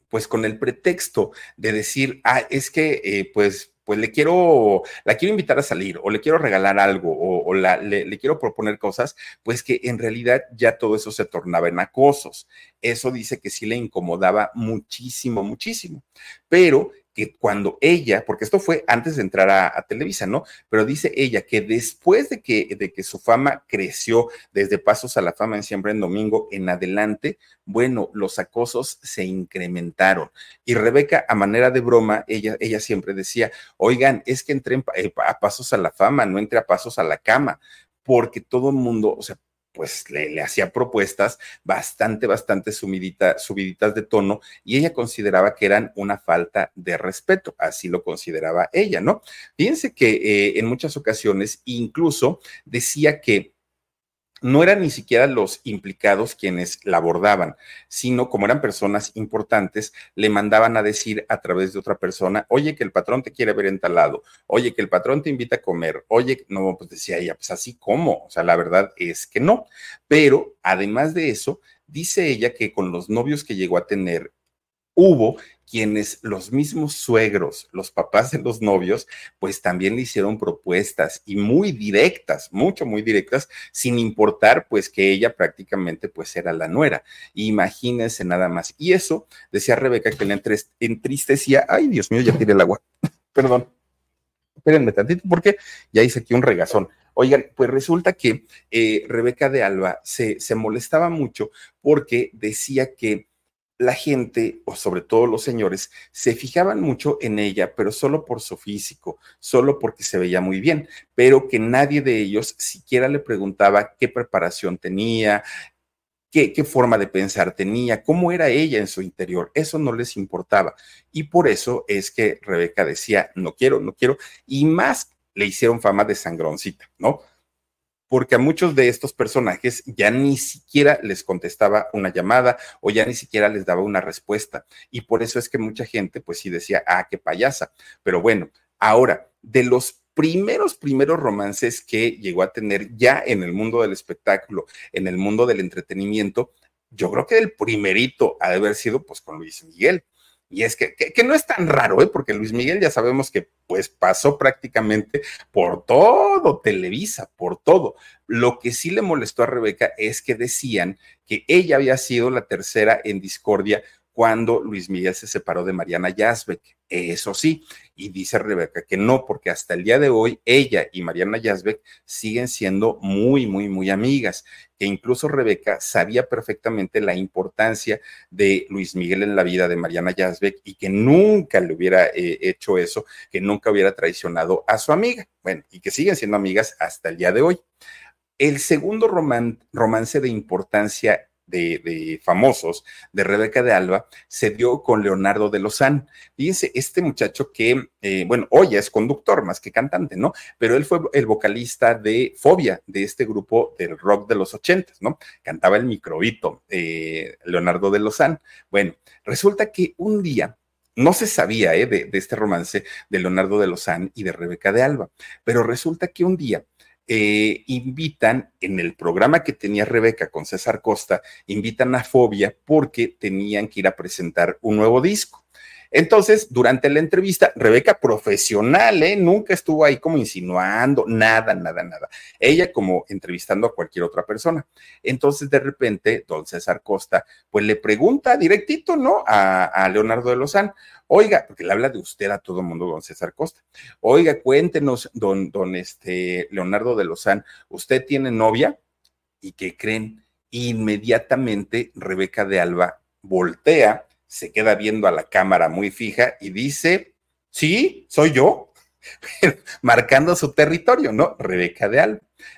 pues con el pretexto de decir, ah, es que eh, pues pues le quiero, la quiero invitar a salir o le quiero regalar algo o, la, le, le, quiero proponer cosas, pues que en realidad ya todo eso se tornaba en acosos. Eso dice que sí le incomodaba muchísimo, muchísimo. Pero que cuando ella, porque esto fue antes de entrar a, Televisa, ¿no? Pero dice ella que después de que, de que su fama creció desde Pasos a la Fama en Siempre en Domingo en adelante, bueno, los acosos se incrementaron. Y Rebeca, a manera de broma, ella, ella siempre decía, oigan, es que entré eh, a Pasos a la Fama, no entré a Pasos a la Cama, porque todo el mundo, o sea, pues le, hacía propuestas bastante, bastante subiditas de tono y ella consideraba que eran una falta de respeto, así lo consideraba ella, ¿no? Fíjense que eh, en muchas ocasiones incluso decía que no eran ni siquiera los implicados quienes la abordaban, sino como eran personas importantes, le mandaban a decir a través de otra persona, oye, que el patrón te quiere ver entalado, oye, que el patrón te invita a comer, oye, no, pues decía ella, pues así como, o sea, la verdad es que no. Pero además de eso, dice ella que con los novios que llegó a tener, hubo quienes los mismos suegros, los papás de los novios, pues también le hicieron propuestas y muy directas, mucho, muy directas, sin importar pues que ella prácticamente pues era la nuera. Imagínense nada más. Y eso, decía Rebeca, que le entristecía, ay Dios mío, ya tiré el agua, (laughs) perdón. Espérenme tantito porque ya hice aquí un regazón. Oigan, pues resulta que eh, Rebeca de Alba se, se molestaba mucho porque decía que la gente, o sobre todo los señores, se fijaban mucho en ella, pero solo por su físico, solo porque se veía muy bien, pero que nadie de ellos siquiera le preguntaba qué preparación tenía, qué, qué forma de pensar tenía, cómo era ella en su interior. Eso no les importaba. Y por eso es que Rebeca decía, no quiero, no quiero, y más le hicieron fama de sangroncita, ¿no? Porque a muchos de estos personajes ya ni siquiera les contestaba una llamada o ya ni siquiera les daba una respuesta. Y por eso es que mucha gente pues sí decía, ah, qué payasa. Pero bueno, ahora, de los primeros, primeros romances que llegó a tener ya en el mundo del espectáculo, en el mundo del entretenimiento, yo creo que el primerito ha de haber sido pues con Luis Miguel. Y es que, que, no es tan raro, ¿eh? porque Luis Miguel ya sabemos que pues pasó prácticamente por todo Televisa, por todo. Lo que sí le molestó a Rebeca es que decían que ella había sido la tercera en discordia cuando Luis Miguel se separó de Mariana Yazbek. Eso sí, y dice Rebeca que no, porque hasta el día de hoy ella y Mariana Yazbek siguen siendo muy, muy, muy amigas, que incluso Rebeca sabía perfectamente la importancia de Luis Miguel en la vida de Mariana Yazbek y que nunca le hubiera eh, hecho eso, que nunca hubiera traicionado a su amiga. Bueno, y que siguen siendo amigas hasta el día de hoy. El segundo romance de importancia de, famosos de Rebeca de Alba se dio con Leonardo de Lozán. Fíjense, este muchacho que, eh, bueno, hoy es conductor más que cantante, ¿no? Pero él fue el vocalista de Fobia, de este grupo del rock de los ochentas, ¿no? Cantaba el microbito, eh, Leonardo de Lozán. Bueno, resulta que un día no se sabía eh, de, de, este romance de Leonardo de Lozán y de Rebeca de Alba, pero resulta que un día eh, invitan en el programa que tenía Rebeca con César Costa, invitan a Fobia porque tenían que ir a presentar un nuevo disco. Entonces, durante la entrevista, Rebeca profesional, ¿eh? nunca estuvo ahí como insinuando, nada, nada, nada. Ella como entrevistando a cualquier otra persona. Entonces, de repente, don César Costa, pues le pregunta directito, ¿no? A, Leonardo de Lozán, oiga, porque le habla de usted a todo mundo, don César Costa. Oiga, cuéntenos, don, don este Leonardo de Lozán, ¿usted tiene novia? ¿Y qué creen? Inmediatamente Rebeca de Alba voltea se queda viendo a la cámara muy fija y dice, sí, soy yo, (laughs) marcando su territorio, ¿no? Rebeca de Alba.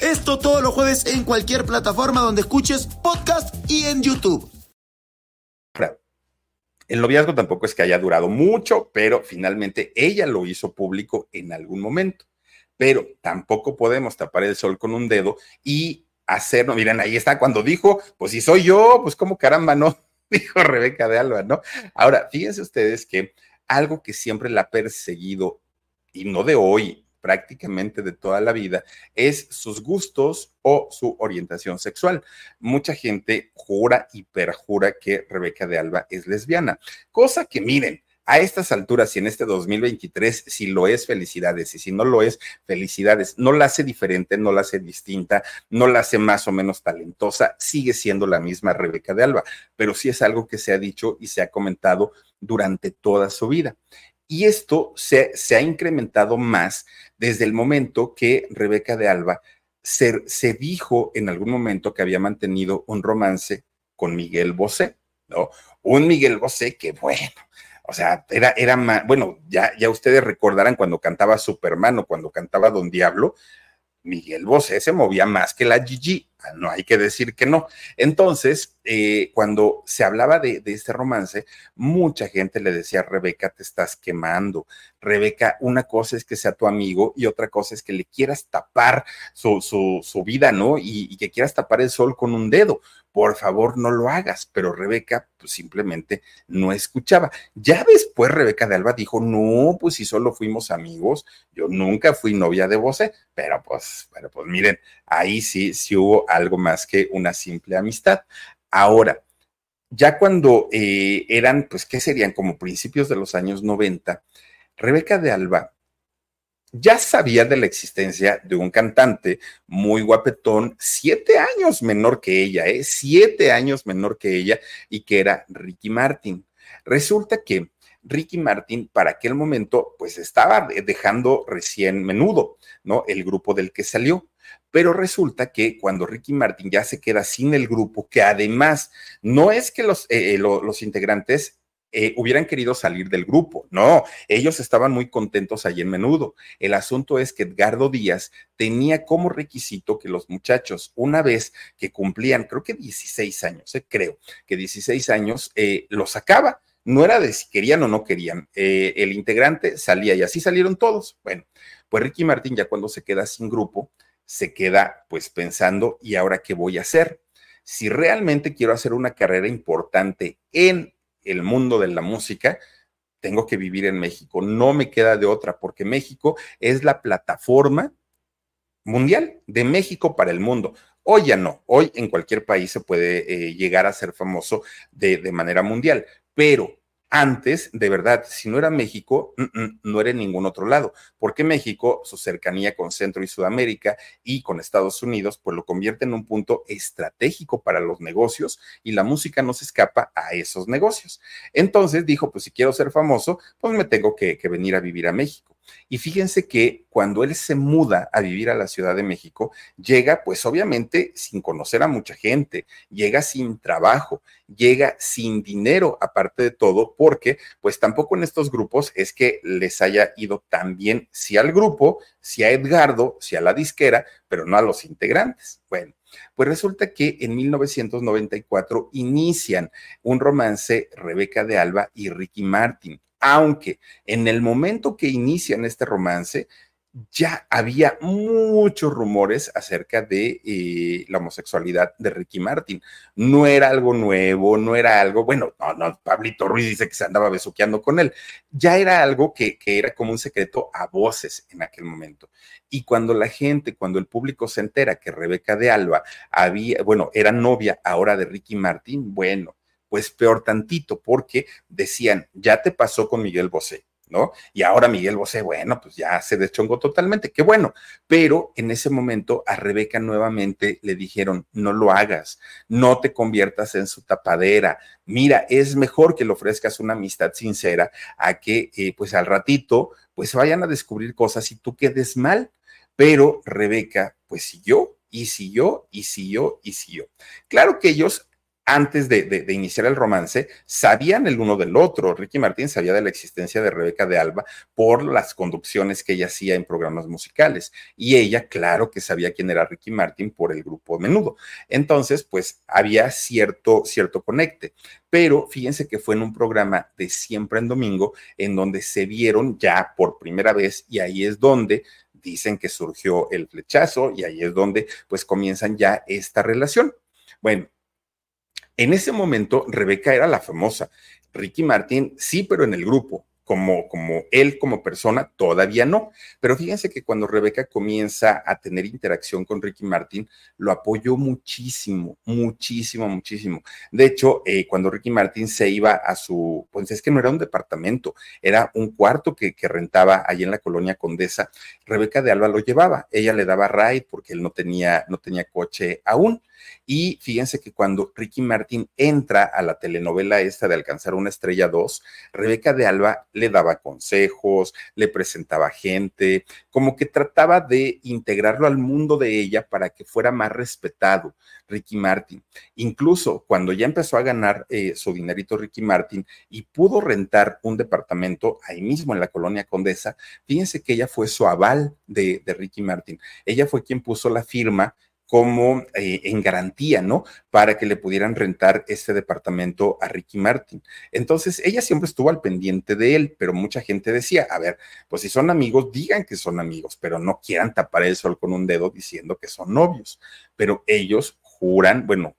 Esto todos los jueves en cualquier plataforma donde escuches podcast y en YouTube. El noviazgo tampoco es que haya durado mucho, pero finalmente ella lo hizo público en algún momento. Pero tampoco podemos tapar el sol con un dedo y hacerlo. Miren, ahí está cuando dijo, pues si soy yo, pues como caramba, no, (laughs) dijo Rebeca de Alba, ¿no? Ahora, fíjense ustedes que algo que siempre la ha perseguido, y no de hoy, prácticamente de toda la vida es sus gustos o su orientación sexual. Mucha gente jura y perjura que Rebeca de Alba es lesbiana, cosa que miren, a estas alturas y en este 2023, si lo es, felicidades, y si no lo es, felicidades. No la hace diferente, no la hace distinta, no la hace más o menos talentosa, sigue siendo la misma Rebeca de Alba, pero sí es algo que se ha dicho y se ha comentado durante toda su vida. Y esto se, ha incrementado más desde el momento que Rebeca de Alba se, se, dijo en algún momento que había mantenido un romance con Miguel Bosé, ¿no? Un Miguel Bosé que, bueno, o sea, era, era más, bueno, ya, ya ustedes recordarán cuando cantaba Superman o cuando cantaba Don Diablo, Miguel Bosé se movía más que la Gigi, no hay que decir que no. Entonces, eh, cuando se hablaba de, de, este romance, mucha gente le decía, Rebeca, te estás quemando. Rebeca, una cosa es que sea tu amigo y otra cosa es que le quieras tapar su, su, vida, ¿no? Y, que quieras tapar el sol con un dedo. Por favor, no lo hagas. Pero Rebeca, pues simplemente no escuchaba. Ya después Rebeca de Alba dijo, no, pues si solo fuimos amigos, yo nunca fui novia de Bosé, pero pues, pero pues miren, ahí sí, sí hubo algo más que una simple amistad. Ahora, ya cuando eh, eran, pues, ¿qué serían? Como principios de los años 90, Rebeca de Alba ya sabía de la existencia de un cantante muy guapetón, siete años menor que ella, ¿eh? siete años menor que ella, y que era Ricky Martin. Resulta que Ricky Martin para aquel momento pues estaba dejando recién menudo, ¿no? El grupo del que salió. Pero resulta que cuando Ricky Martin ya se queda sin el grupo, que además no es que los, eh, los integrantes eh, hubieran querido salir del grupo. No, ellos estaban muy contentos allí en menudo. El asunto es que Edgardo Díaz tenía como requisito que los muchachos, una vez que cumplían, creo que 16 años, eh, creo que 16 años, eh, los sacaba. No era de si querían o no querían. El integrante salía y así salieron todos. Bueno, pues Ricky Martín ya cuando se queda sin grupo, se queda pues pensando, ¿y ahora qué voy a hacer? Si realmente quiero hacer una carrera importante en el mundo de la música, tengo que vivir en México. No me queda de otra, porque México es la plataforma mundial de México para el mundo. Hoy ya no, hoy en cualquier país se puede eh, llegar a ser famoso de, de manera mundial, pero antes, de verdad, si no era México, no era en ningún otro lado, porque México, su cercanía con Centro y Sudamérica y con Estados Unidos, pues lo convierte en un punto estratégico para los negocios y la música no se escapa a esos negocios. Entonces dijo, pues si quiero ser famoso, pues me tengo que, que venir a vivir a México. Y fíjense que cuando él se muda a vivir a la Ciudad de México, llega pues obviamente sin conocer a mucha gente, llega sin trabajo, llega sin dinero aparte de todo, porque pues tampoco en estos grupos es que les haya ido tan bien, si al grupo, si a Edgardo, si a la disquera, pero no a los integrantes. Bueno. Pues resulta que en 1994 inician un romance Rebeca de Alba y Ricky Martin aunque en el momento que inician este romance, ya había muchos rumores acerca de eh, la homosexualidad de Ricky Martin. No era algo nuevo, no era algo, bueno, no, no, Pablito Ruiz dice que se andaba besuqueando con él. Ya era algo que, que era como un secreto a voces en aquel momento. Y cuando la gente, cuando el público se entera que Rebeca de Alba había, bueno, era novia ahora de Ricky Martin, bueno, pues peor tantito, porque decían, ya te pasó con Miguel Bosé, ¿no? Y ahora Miguel Bosé, bueno, pues ya se deschongó totalmente, qué bueno. Pero en ese momento a Rebeca nuevamente le dijeron, no lo hagas, no te conviertas en su tapadera. Mira, es mejor que le ofrezcas una amistad sincera a que, eh, pues al ratito, pues vayan a descubrir cosas y tú quedes mal. Pero Rebeca, pues siguió y siguió y siguió y siguió. Claro que ellos antes de, iniciar el romance, sabían el uno del otro. Ricky Martín sabía de la existencia de Rebeca de Alba por las conducciones que ella hacía en programas musicales. Y ella, claro que sabía quién era Ricky Martin por el grupo Menudo. Entonces, pues había cierto, cierto conecte. Pero fíjense que fue en un programa de Siempre en Domingo, en donde se vieron ya por primera vez, y ahí es donde dicen que surgió el flechazo, y ahí es donde pues comienzan ya esta relación. Bueno, en ese momento, Rebeca era la famosa. Ricky Martin, sí, pero en el grupo como, como él como persona, todavía no. Pero fíjense que cuando Rebeca comienza a tener interacción con Ricky Martin, lo apoyó muchísimo, muchísimo, muchísimo. De hecho, eh, cuando Ricky Martin se iba a su, pues es que no era un departamento, era un cuarto que, que rentaba allí en la colonia Condesa, Rebeca de Alba lo llevaba. Ella le daba ride porque él no tenía, no tenía coche aún. Y fíjense que cuando Ricky Martin entra a la telenovela esta de Alcanzar una estrella 2, Rebeca de Alba le daba consejos, le presentaba gente, como que trataba de integrarlo al mundo de ella para que fuera más respetado Ricky Martin. Incluso cuando ya empezó a ganar eh, su dinerito Ricky Martin y pudo rentar un departamento ahí mismo en la colonia Condesa, fíjense que ella fue su aval de, de Ricky Martin. Ella fue quien puso la firma como eh, en garantía, ¿no? Para que le pudieran rentar este departamento a Ricky Martin. Entonces, ella siempre estuvo al pendiente de él, pero mucha gente decía, a ver, pues si son amigos, digan que son amigos, pero no quieran tapar el sol con un dedo diciendo que son novios. Pero ellos juran, bueno,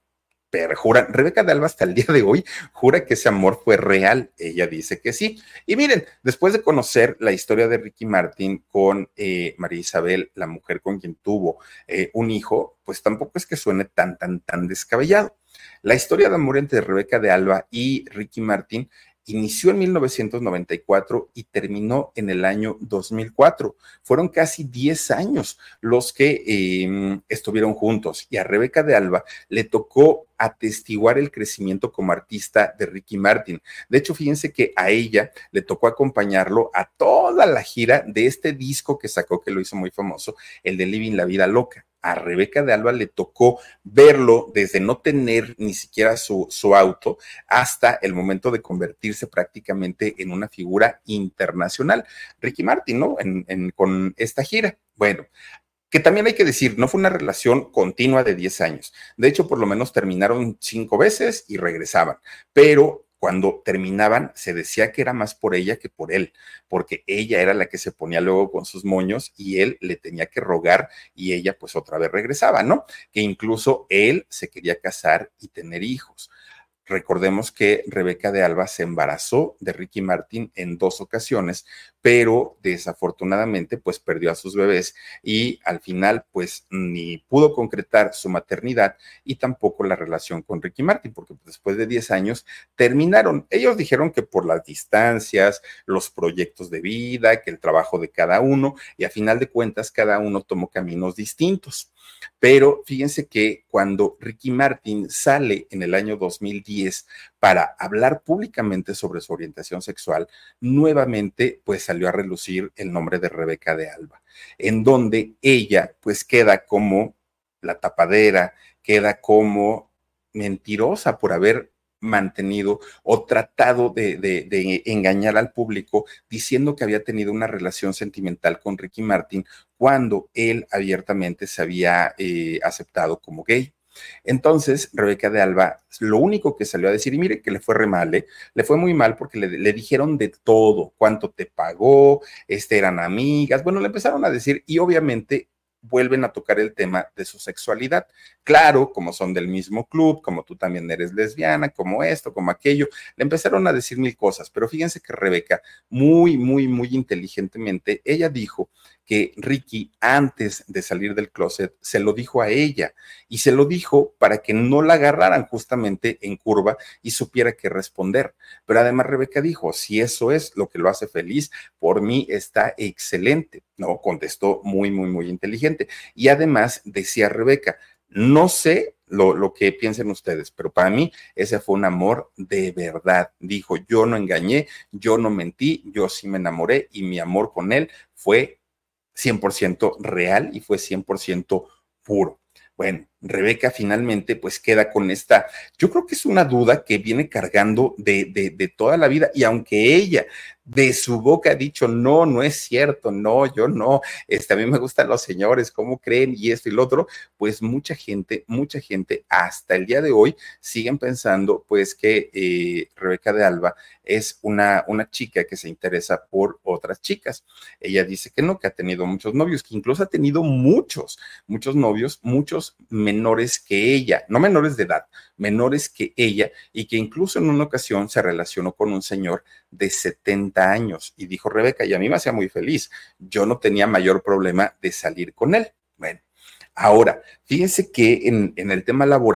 jura, Rebeca de Alba hasta el día de hoy jura que ese amor fue real. Ella dice que sí. Y miren, después de conocer la historia de Ricky Martin con eh, María Isabel, la mujer con quien tuvo eh, un hijo, pues tampoco es que suene tan, tan, tan descabellado. La historia de amor entre Rebeca de Alba y Ricky Martin inició en 1994 y terminó en el año 2004. Fueron casi 10 años los que em, estuvieron juntos y a Rebeca de Alba le tocó atestiguar el crecimiento como artista de Ricky Martin. De hecho, fíjense que a ella le tocó acompañarlo a toda la gira de este disco que sacó, que lo hizo muy famoso, el de Living la Vida Loca a Rebeca de Alba le tocó verlo desde no tener ni siquiera su, su, auto hasta el momento de convertirse prácticamente en una figura internacional. Ricky Martin, ¿no? En, con esta gira. Bueno, que también hay que decir, no fue una relación continua de 10 años. De hecho, por lo menos terminaron cinco veces y regresaban, pero cuando terminaban se decía que era más por ella que por él, porque ella era la que se ponía luego con sus moños y él le tenía que rogar y ella pues otra vez regresaba, ¿no? Que incluso él se quería casar y tener hijos. Recordemos que Rebeca de Alba se embarazó de Ricky Martin en dos ocasiones, pero desafortunadamente pues perdió a sus bebés y al final pues ni pudo concretar su maternidad y tampoco la relación con Ricky Martin, porque después de 10 años terminaron. Ellos dijeron que por las distancias, los proyectos de vida, que el trabajo de cada uno y a final de cuentas cada uno tomó caminos distintos. Pero fíjense que cuando Ricky Martin sale en el año 2010 para hablar públicamente sobre su orientación sexual, nuevamente pues salió a relucir el nombre de Rebeca de Alba, en donde ella pues queda como la tapadera, queda como mentirosa por haber mantenido o tratado de, engañar al público diciendo que había tenido una relación sentimental con Ricky Martin cuando él abiertamente se había eh, aceptado como gay. Entonces, Rebeca de Alba, lo único que salió a decir, y mire que le fue re mal, ¿eh? le fue muy mal porque le, le, dijeron de todo, cuánto te pagó, este, eran amigas, bueno, le empezaron a decir, y obviamente vuelven a tocar el tema de su sexualidad. Claro, como son del mismo club, como tú también eres lesbiana, como esto, como aquello, le empezaron a decir mil cosas, pero fíjense que Rebeca, muy, muy, muy inteligentemente, ella dijo que Ricky, antes de salir del closet, se lo dijo a ella y se lo dijo para que no la agarraran justamente en curva y supiera qué responder. Pero además Rebeca dijo, si eso es lo que lo hace feliz, por mí está excelente. No, contestó muy, muy, muy inteligente. Y además decía Rebeca, no sé lo, lo, que piensen ustedes, pero para mí ese fue un amor de verdad. Dijo, yo no engañé, yo no mentí, yo sí me enamoré y mi amor con él fue 100% real y fue 100% puro. Bueno, Rebeca finalmente pues queda con esta, yo creo que es una duda que viene cargando de, de, toda la vida y aunque ella de su boca ha dicho, no, no es cierto, no, yo no, este, a mí me gustan los señores, ¿cómo creen? Y esto y lo otro, pues mucha gente, mucha gente hasta el día de hoy siguen pensando pues que eh, Rebeca de Alba es una, una chica que se interesa por otras chicas. Ella dice que no, que ha tenido muchos novios, que incluso ha tenido muchos, muchos novios, muchos menores que ella, no menores de edad, menores que ella, y que incluso en una ocasión se relacionó con un señor de 70 años. Y dijo Rebeca, y a mí me hacía muy feliz, yo no tenía mayor problema de salir con él. Bueno, ahora, fíjense que en, en el tema laboral,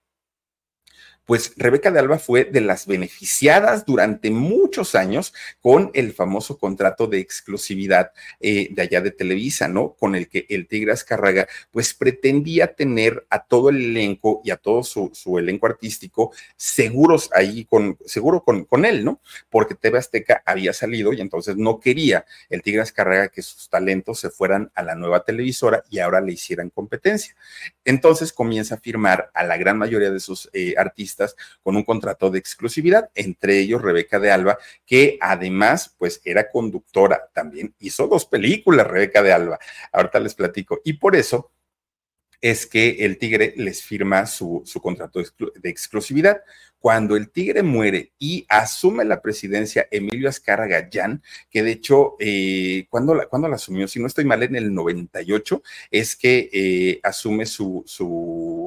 Pues Rebeca de Alba fue de las beneficiadas durante muchos años con el famoso contrato de exclusividad eh, de allá de Televisa, ¿no? Con el que el Tigre Azcárraga, pues pretendía tener a todo el elenco y a todo su, elenco artístico seguros ahí, con, seguro con, con él, ¿no? Porque TV Azteca había salido y entonces no quería el Tigre Azcárraga que sus talentos se fueran a la nueva televisora y ahora le hicieran competencia. Entonces comienza a firmar a la gran mayoría de sus eh, artistas con un contrato de exclusividad, entre ellos Rebeca de Alba, que además pues era conductora también, hizo dos películas Rebeca de Alba, ahorita les platico, y por eso es que el Tigre les firma su, contrato de exclusividad. Cuando el Tigre muere y asume la presidencia Emilio Azcárraga Gallán, que de hecho, eh, cuando, la, la asumió, si no estoy mal, en el 98, es que eh, asume su, su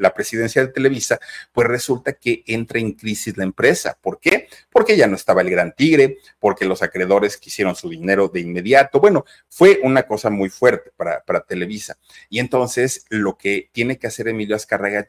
la presidencia de Televisa, pues resulta que entra en crisis la empresa. ¿Por qué? Porque ya no estaba el gran tigre, porque los acreedores quisieron su dinero de inmediato. Bueno, fue una cosa muy fuerte para, para Televisa. Y entonces lo que tiene que hacer Emilio Azcárraga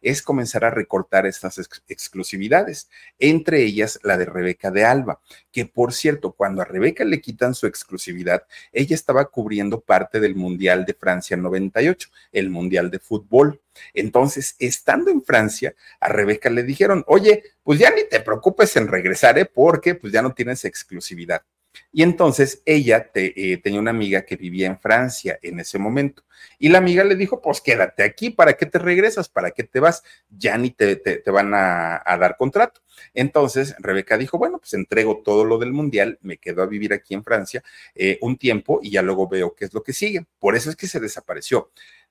es comenzar a recortar estas exclusividades, entre ellas la de Rebeca de Alba, que por cierto, cuando a Rebeca le quitan su exclusividad, ella estaba cubriendo parte del Mundial de Francia 98, el Mundial de Fútbol. Entonces, estando en Francia, a Rebeca le dijeron, oye, pues ya ni te preocupes en regresar, ¿eh? porque pues ya no tienes exclusividad. Y entonces ella eh, tenía una amiga que vivía en Francia en ese momento. Y la amiga le dijo, pues quédate aquí, ¿para qué te regresas? ¿Para qué te vas? Ya ni te, te, van a, dar contrato. Entonces Rebeca dijo, bueno, pues entrego todo lo del mundial, me quedo a vivir aquí en Francia eh, un tiempo y ya luego veo qué es lo que sigue. Por eso es que se desapareció.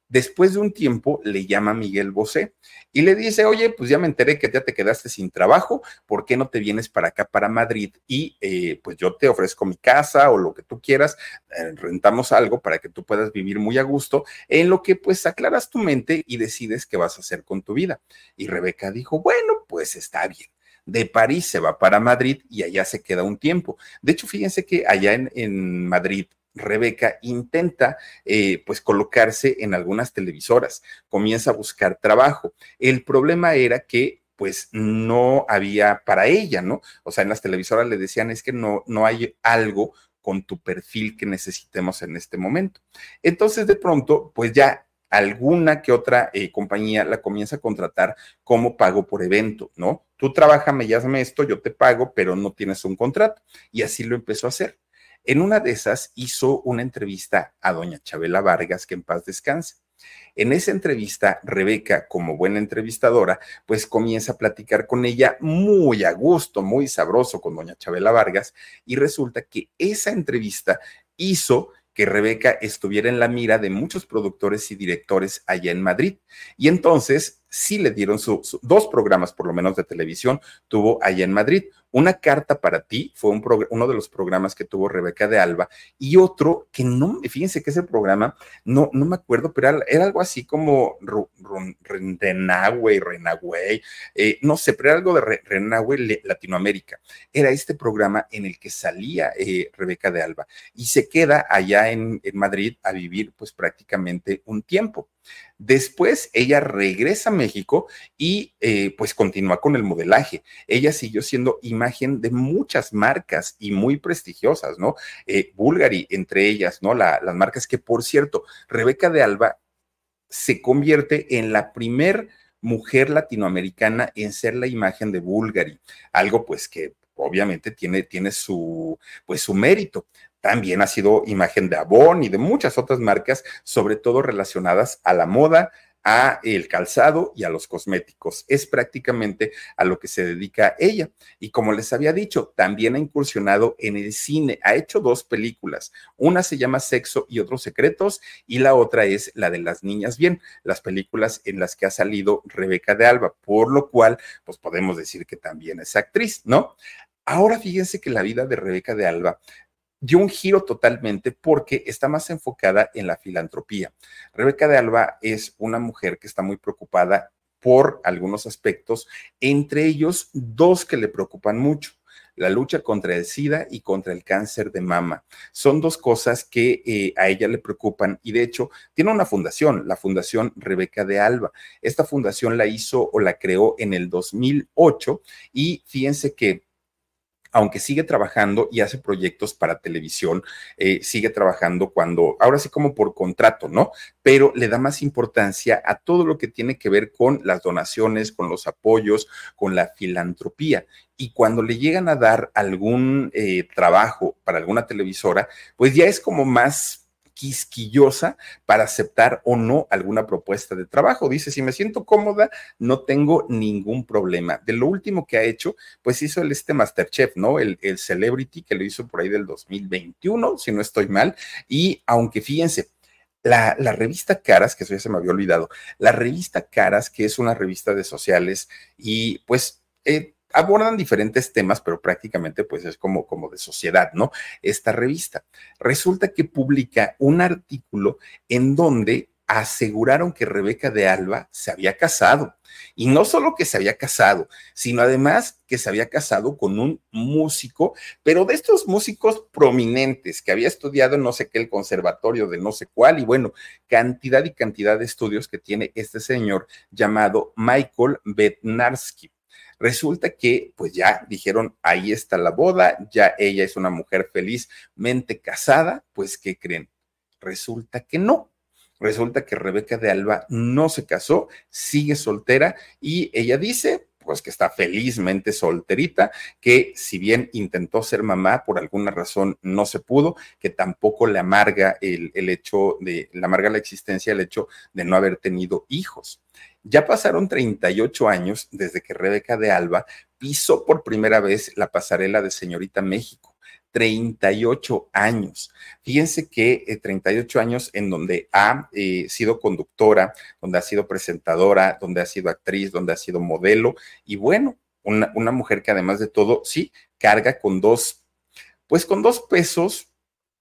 Después de un tiempo le llama Miguel Bosé y le dice, oye, pues ya me enteré que ya te quedaste sin trabajo, ¿por qué no te vienes para acá, para Madrid? Y eh, pues yo te ofrezco mi casa o lo que tú quieras, eh, rentamos algo para que tú puedas vivir muy a gusto, en lo que pues aclaras tu mente y decides qué vas a hacer con tu vida. Y Rebeca dijo, bueno, pues está bien de París se va para Madrid y allá se queda un tiempo. De hecho, fíjense que allá en, en Madrid Rebeca intenta eh, pues colocarse en algunas televisoras, comienza a buscar trabajo. El problema era que pues no había para ella, ¿no? O sea, en las televisoras le decían es que no, no hay algo con tu perfil que necesitemos en este momento. Entonces, de pronto, pues ya alguna que otra eh, compañía la comienza a contratar como pago por evento, ¿no? Tú trabaja, me llame esto, yo te pago, pero no tienes un contrato. Y así lo empezó a hacer. En una de esas hizo una entrevista a doña Chabela Vargas, que en paz descanse. En esa entrevista, Rebeca, como buena entrevistadora, pues comienza a platicar con ella muy a gusto, muy sabroso con doña Chabela Vargas, y resulta que esa entrevista hizo que Rebeca estuviera en la mira de muchos productores y directores allá en Madrid. Y entonces sí le dieron sus dos programas, por lo menos de televisión, tuvo allá en Madrid. Una carta para ti fue un uno de los programas que tuvo Rebeca de Alba y otro que no, fíjense que ese programa, no, no me acuerdo, pero era, algo así como Renagüe, Renagüe, eh, no sé, pero era algo de Renagüe Latinoamérica. Era este programa en el que salía eh, Rebeca de Alba y se queda allá en Madrid a vivir pues prácticamente un tiempo. Después ella regresa a México y eh, pues continúa con el modelaje. Ella siguió siendo imagen de muchas marcas y muy prestigiosas, ¿no? Eh, Bulgari, entre ellas, ¿no? las marcas que, por cierto, Rebeca de Alba se convierte en la primer mujer latinoamericana en ser la imagen de Bulgari, algo pues que obviamente tiene, tiene su, pues su mérito. También ha sido imagen de Avon y de muchas otras marcas, sobre todo relacionadas a la moda, a el calzado y a los cosméticos. Es prácticamente a lo que se dedica ella. Y como les había dicho, también ha incursionado en el cine. Ha hecho dos películas. Una se llama Sexo y otros secretos y la otra es la de las niñas bien, las películas en las que ha salido Rebeca de Alba, por lo cual, pues podemos decir que también es actriz, ¿no? Ahora fíjense que la vida de Rebeca de Alba dio un giro totalmente porque está más enfocada en la filantropía. Rebeca de Alba es una mujer que está muy preocupada por algunos aspectos, entre ellos dos que le preocupan mucho. la lucha contra el SIDA y contra el cáncer de mama. Son dos cosas que eh, a ella le preocupan y de hecho tiene una fundación, la Fundación Rebeca de Alba. Esta fundación la hizo o la creó en el 2008 y fíjense que aunque sigue trabajando y hace proyectos para televisión, eh, sigue trabajando cuando, ahora sí como por contrato, ¿no? Pero le da más importancia a todo lo que tiene que ver con las donaciones, con los apoyos, con la filantropía. Y cuando le llegan a dar algún eh, trabajo para alguna televisora, pues ya es como más quisquillosa para aceptar o no alguna propuesta de trabajo. Dice, si me siento cómoda, no tengo ningún problema. De lo último que ha hecho, pues hizo el este Masterchef, ¿no? El, el Celebrity que lo hizo por ahí del 2021, si no estoy mal. Y aunque fíjense, la, la, revista Caras, que eso ya se me había olvidado, la revista Caras, que es una revista de sociales y pues eh, abordan diferentes temas, pero prácticamente pues es como, como de sociedad, ¿no? Esta revista. Resulta que publica un artículo en donde aseguraron que Rebeca de Alba se había casado. Y no solo que se había casado, sino además que se había casado con un músico, pero de estos músicos prominentes que había estudiado en no sé qué, el conservatorio de no sé cuál, y bueno, cantidad y cantidad de estudios que tiene este señor llamado Michael Bednarski. Resulta que, pues ya dijeron, ahí está la boda, ya ella es una mujer felizmente casada, pues ¿qué creen? Resulta que no. Resulta que Rebeca de Alba no se casó, sigue soltera y ella dice, pues que está felizmente solterita, que si bien intentó ser mamá, por alguna razón no se pudo, que tampoco le amarga el, el hecho de, le amarga la existencia el hecho de no haber tenido hijos. Ya pasaron 38 años desde que Rebeca de Alba pisó por primera vez la pasarela de Señorita México. 38 años. Fíjense que 38 eh, años en donde ha eh, sido conductora, donde ha sido presentadora, donde ha sido actriz, donde ha sido modelo y bueno, una, una mujer que además de todo, sí, carga con dos, pues con dos pesos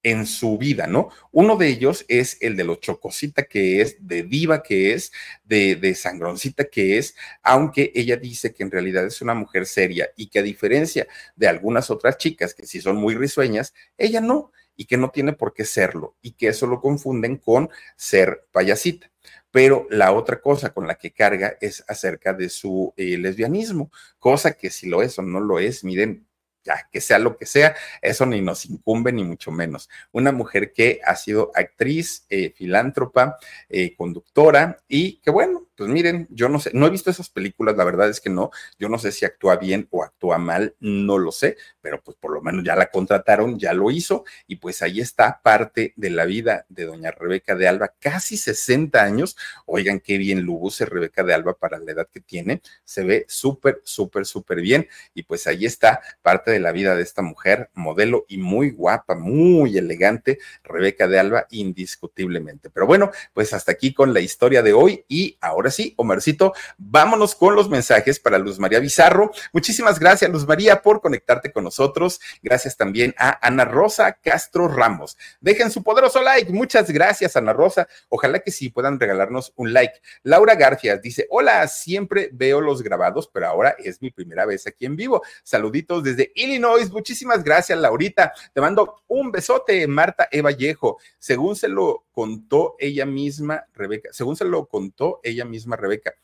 en su vida, ¿no? Uno de ellos es el de lo chocosita que es, de diva que es, de, de sangroncita que es, aunque ella dice que en realidad es una mujer seria y que a diferencia de algunas otras chicas que sí son muy risueñas, ella no, y que no tiene por qué serlo, y que eso lo confunden con ser payasita pero la otra cosa con la que carga es acerca de su eh, lesbianismo, cosa que si lo es o no lo es, miren, ya que sea lo que sea, eso ni nos incumbe ni mucho menos. Una mujer que ha sido actriz, eh, filántropa, eh, conductora y que bueno, pues miren, yo no sé, no he visto esas películas, la verdad es que no, yo no sé si actúa bien o actúa mal, no lo sé, pero pues por lo menos ya la contrataron, ya lo hizo y pues ahí está parte de la vida de doña Rebeca de Alba, casi 60 años, oigan qué bien luce Rebeca de Alba para la edad que tiene, se ve súper, súper, súper bien y pues ahí está parte de la vida de esta mujer, modelo y muy guapa, muy elegante, Rebeca de Alba, indiscutiblemente. Pero bueno, pues hasta aquí con la historia de hoy y ahora sí, Omarcito, vámonos con los mensajes para Luz María Bizarro. Muchísimas gracias, Luz María, por conectarte con nosotros. Gracias también a Ana Rosa Castro Ramos. Dejen su poderoso like. Muchas gracias, Ana Rosa. Ojalá que sí puedan regalarnos un like. Laura García dice: Hola, siempre veo los grabados, pero ahora es mi primera vez aquí en vivo. Saluditos desde Illinois. Muchísimas gracias, Laurita. Te mando un besote, Marta Eva Vallejo. Según se lo contó ella misma, Rebeca, según se lo contó ella misma, Rebeca.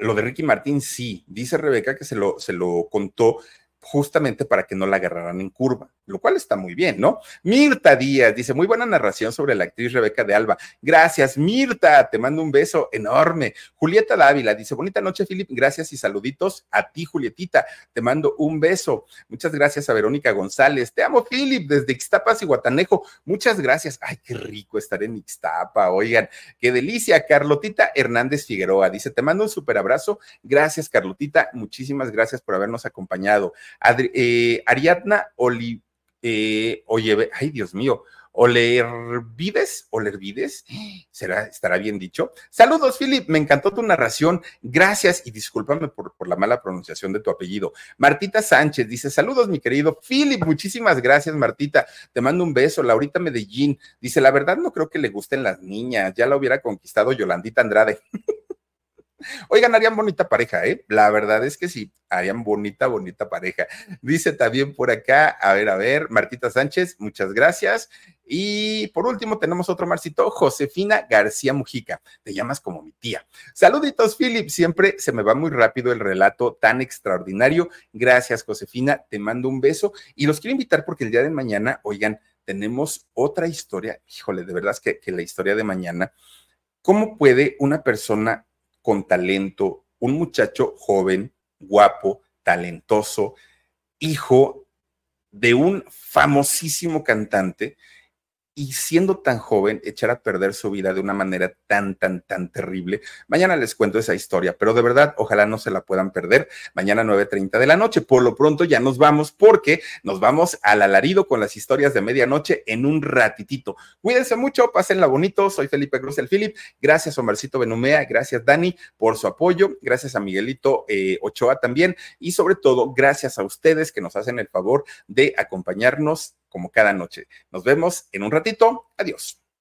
Lo de Ricky Martín, sí, dice Rebeca que se lo, se lo contó justamente para que no la agarraran en curva, lo cual está muy bien, ¿no? Mirta Díaz dice, muy buena narración sobre la actriz Rebeca de Alba. Gracias, Mirta, te mando un beso enorme. Julieta Dávila dice, bonita noche, Philip, gracias y saluditos a ti, Julietita, te mando un beso. Muchas gracias a Verónica González, te amo, Philip, desde Ixtapas y Guatanejo. Muchas gracias. Ay, qué rico estar en Ixtapa, oigan, qué delicia. Carlotita Hernández Figueroa dice, te mando un súper abrazo. Gracias, Carlotita, muchísimas gracias por habernos acompañado. Eh, Ariadna Oli, eh, oye, ay Dios mío, Olervides, Olervides, ¿será, estará bien dicho? Saludos, Philip, me encantó tu narración, gracias y discúlpame por, por, la mala pronunciación de tu apellido. Martita Sánchez dice, saludos, mi querido Philip, muchísimas gracias, Martita, te mando un beso. Laurita Medellín dice, la verdad no creo que le gusten las niñas, ya la hubiera conquistado Yolandita Andrade. (laughs) Oigan, harían bonita pareja, ¿eh? La verdad es que sí, harían bonita, bonita pareja. Dice también por acá, a ver, a ver, Martita Sánchez, muchas gracias. Y por último tenemos otro Marcito, Josefina García Mujica. Te llamas como mi tía. Saluditos, Philip. Siempre se me va muy rápido el relato tan extraordinario. Gracias, Josefina. Te mando un beso y los quiero invitar porque el día de mañana, oigan, tenemos otra historia. Híjole, de verdad es que, la historia de mañana. ¿Cómo puede una persona con talento, un muchacho joven, guapo, talentoso, hijo de un famosísimo cantante, y siendo tan joven, echar a perder su vida de una manera tan, tan, tan terrible. Mañana les cuento esa historia, pero de verdad, ojalá no se la puedan perder. Mañana 9.30 de la noche. Por lo pronto ya nos vamos porque nos vamos al alarido con las historias de medianoche en un ratitito. Cuídense mucho, pásenla bonito. Soy Felipe Cruz el Philip. Gracias, Omarcito Benumea. Gracias, Dani, por su apoyo. Gracias a Miguelito eh, Ochoa también. Y sobre todo, gracias a ustedes que nos hacen el favor de acompañarnos como cada noche. Nos vemos en un ratito. Adiós.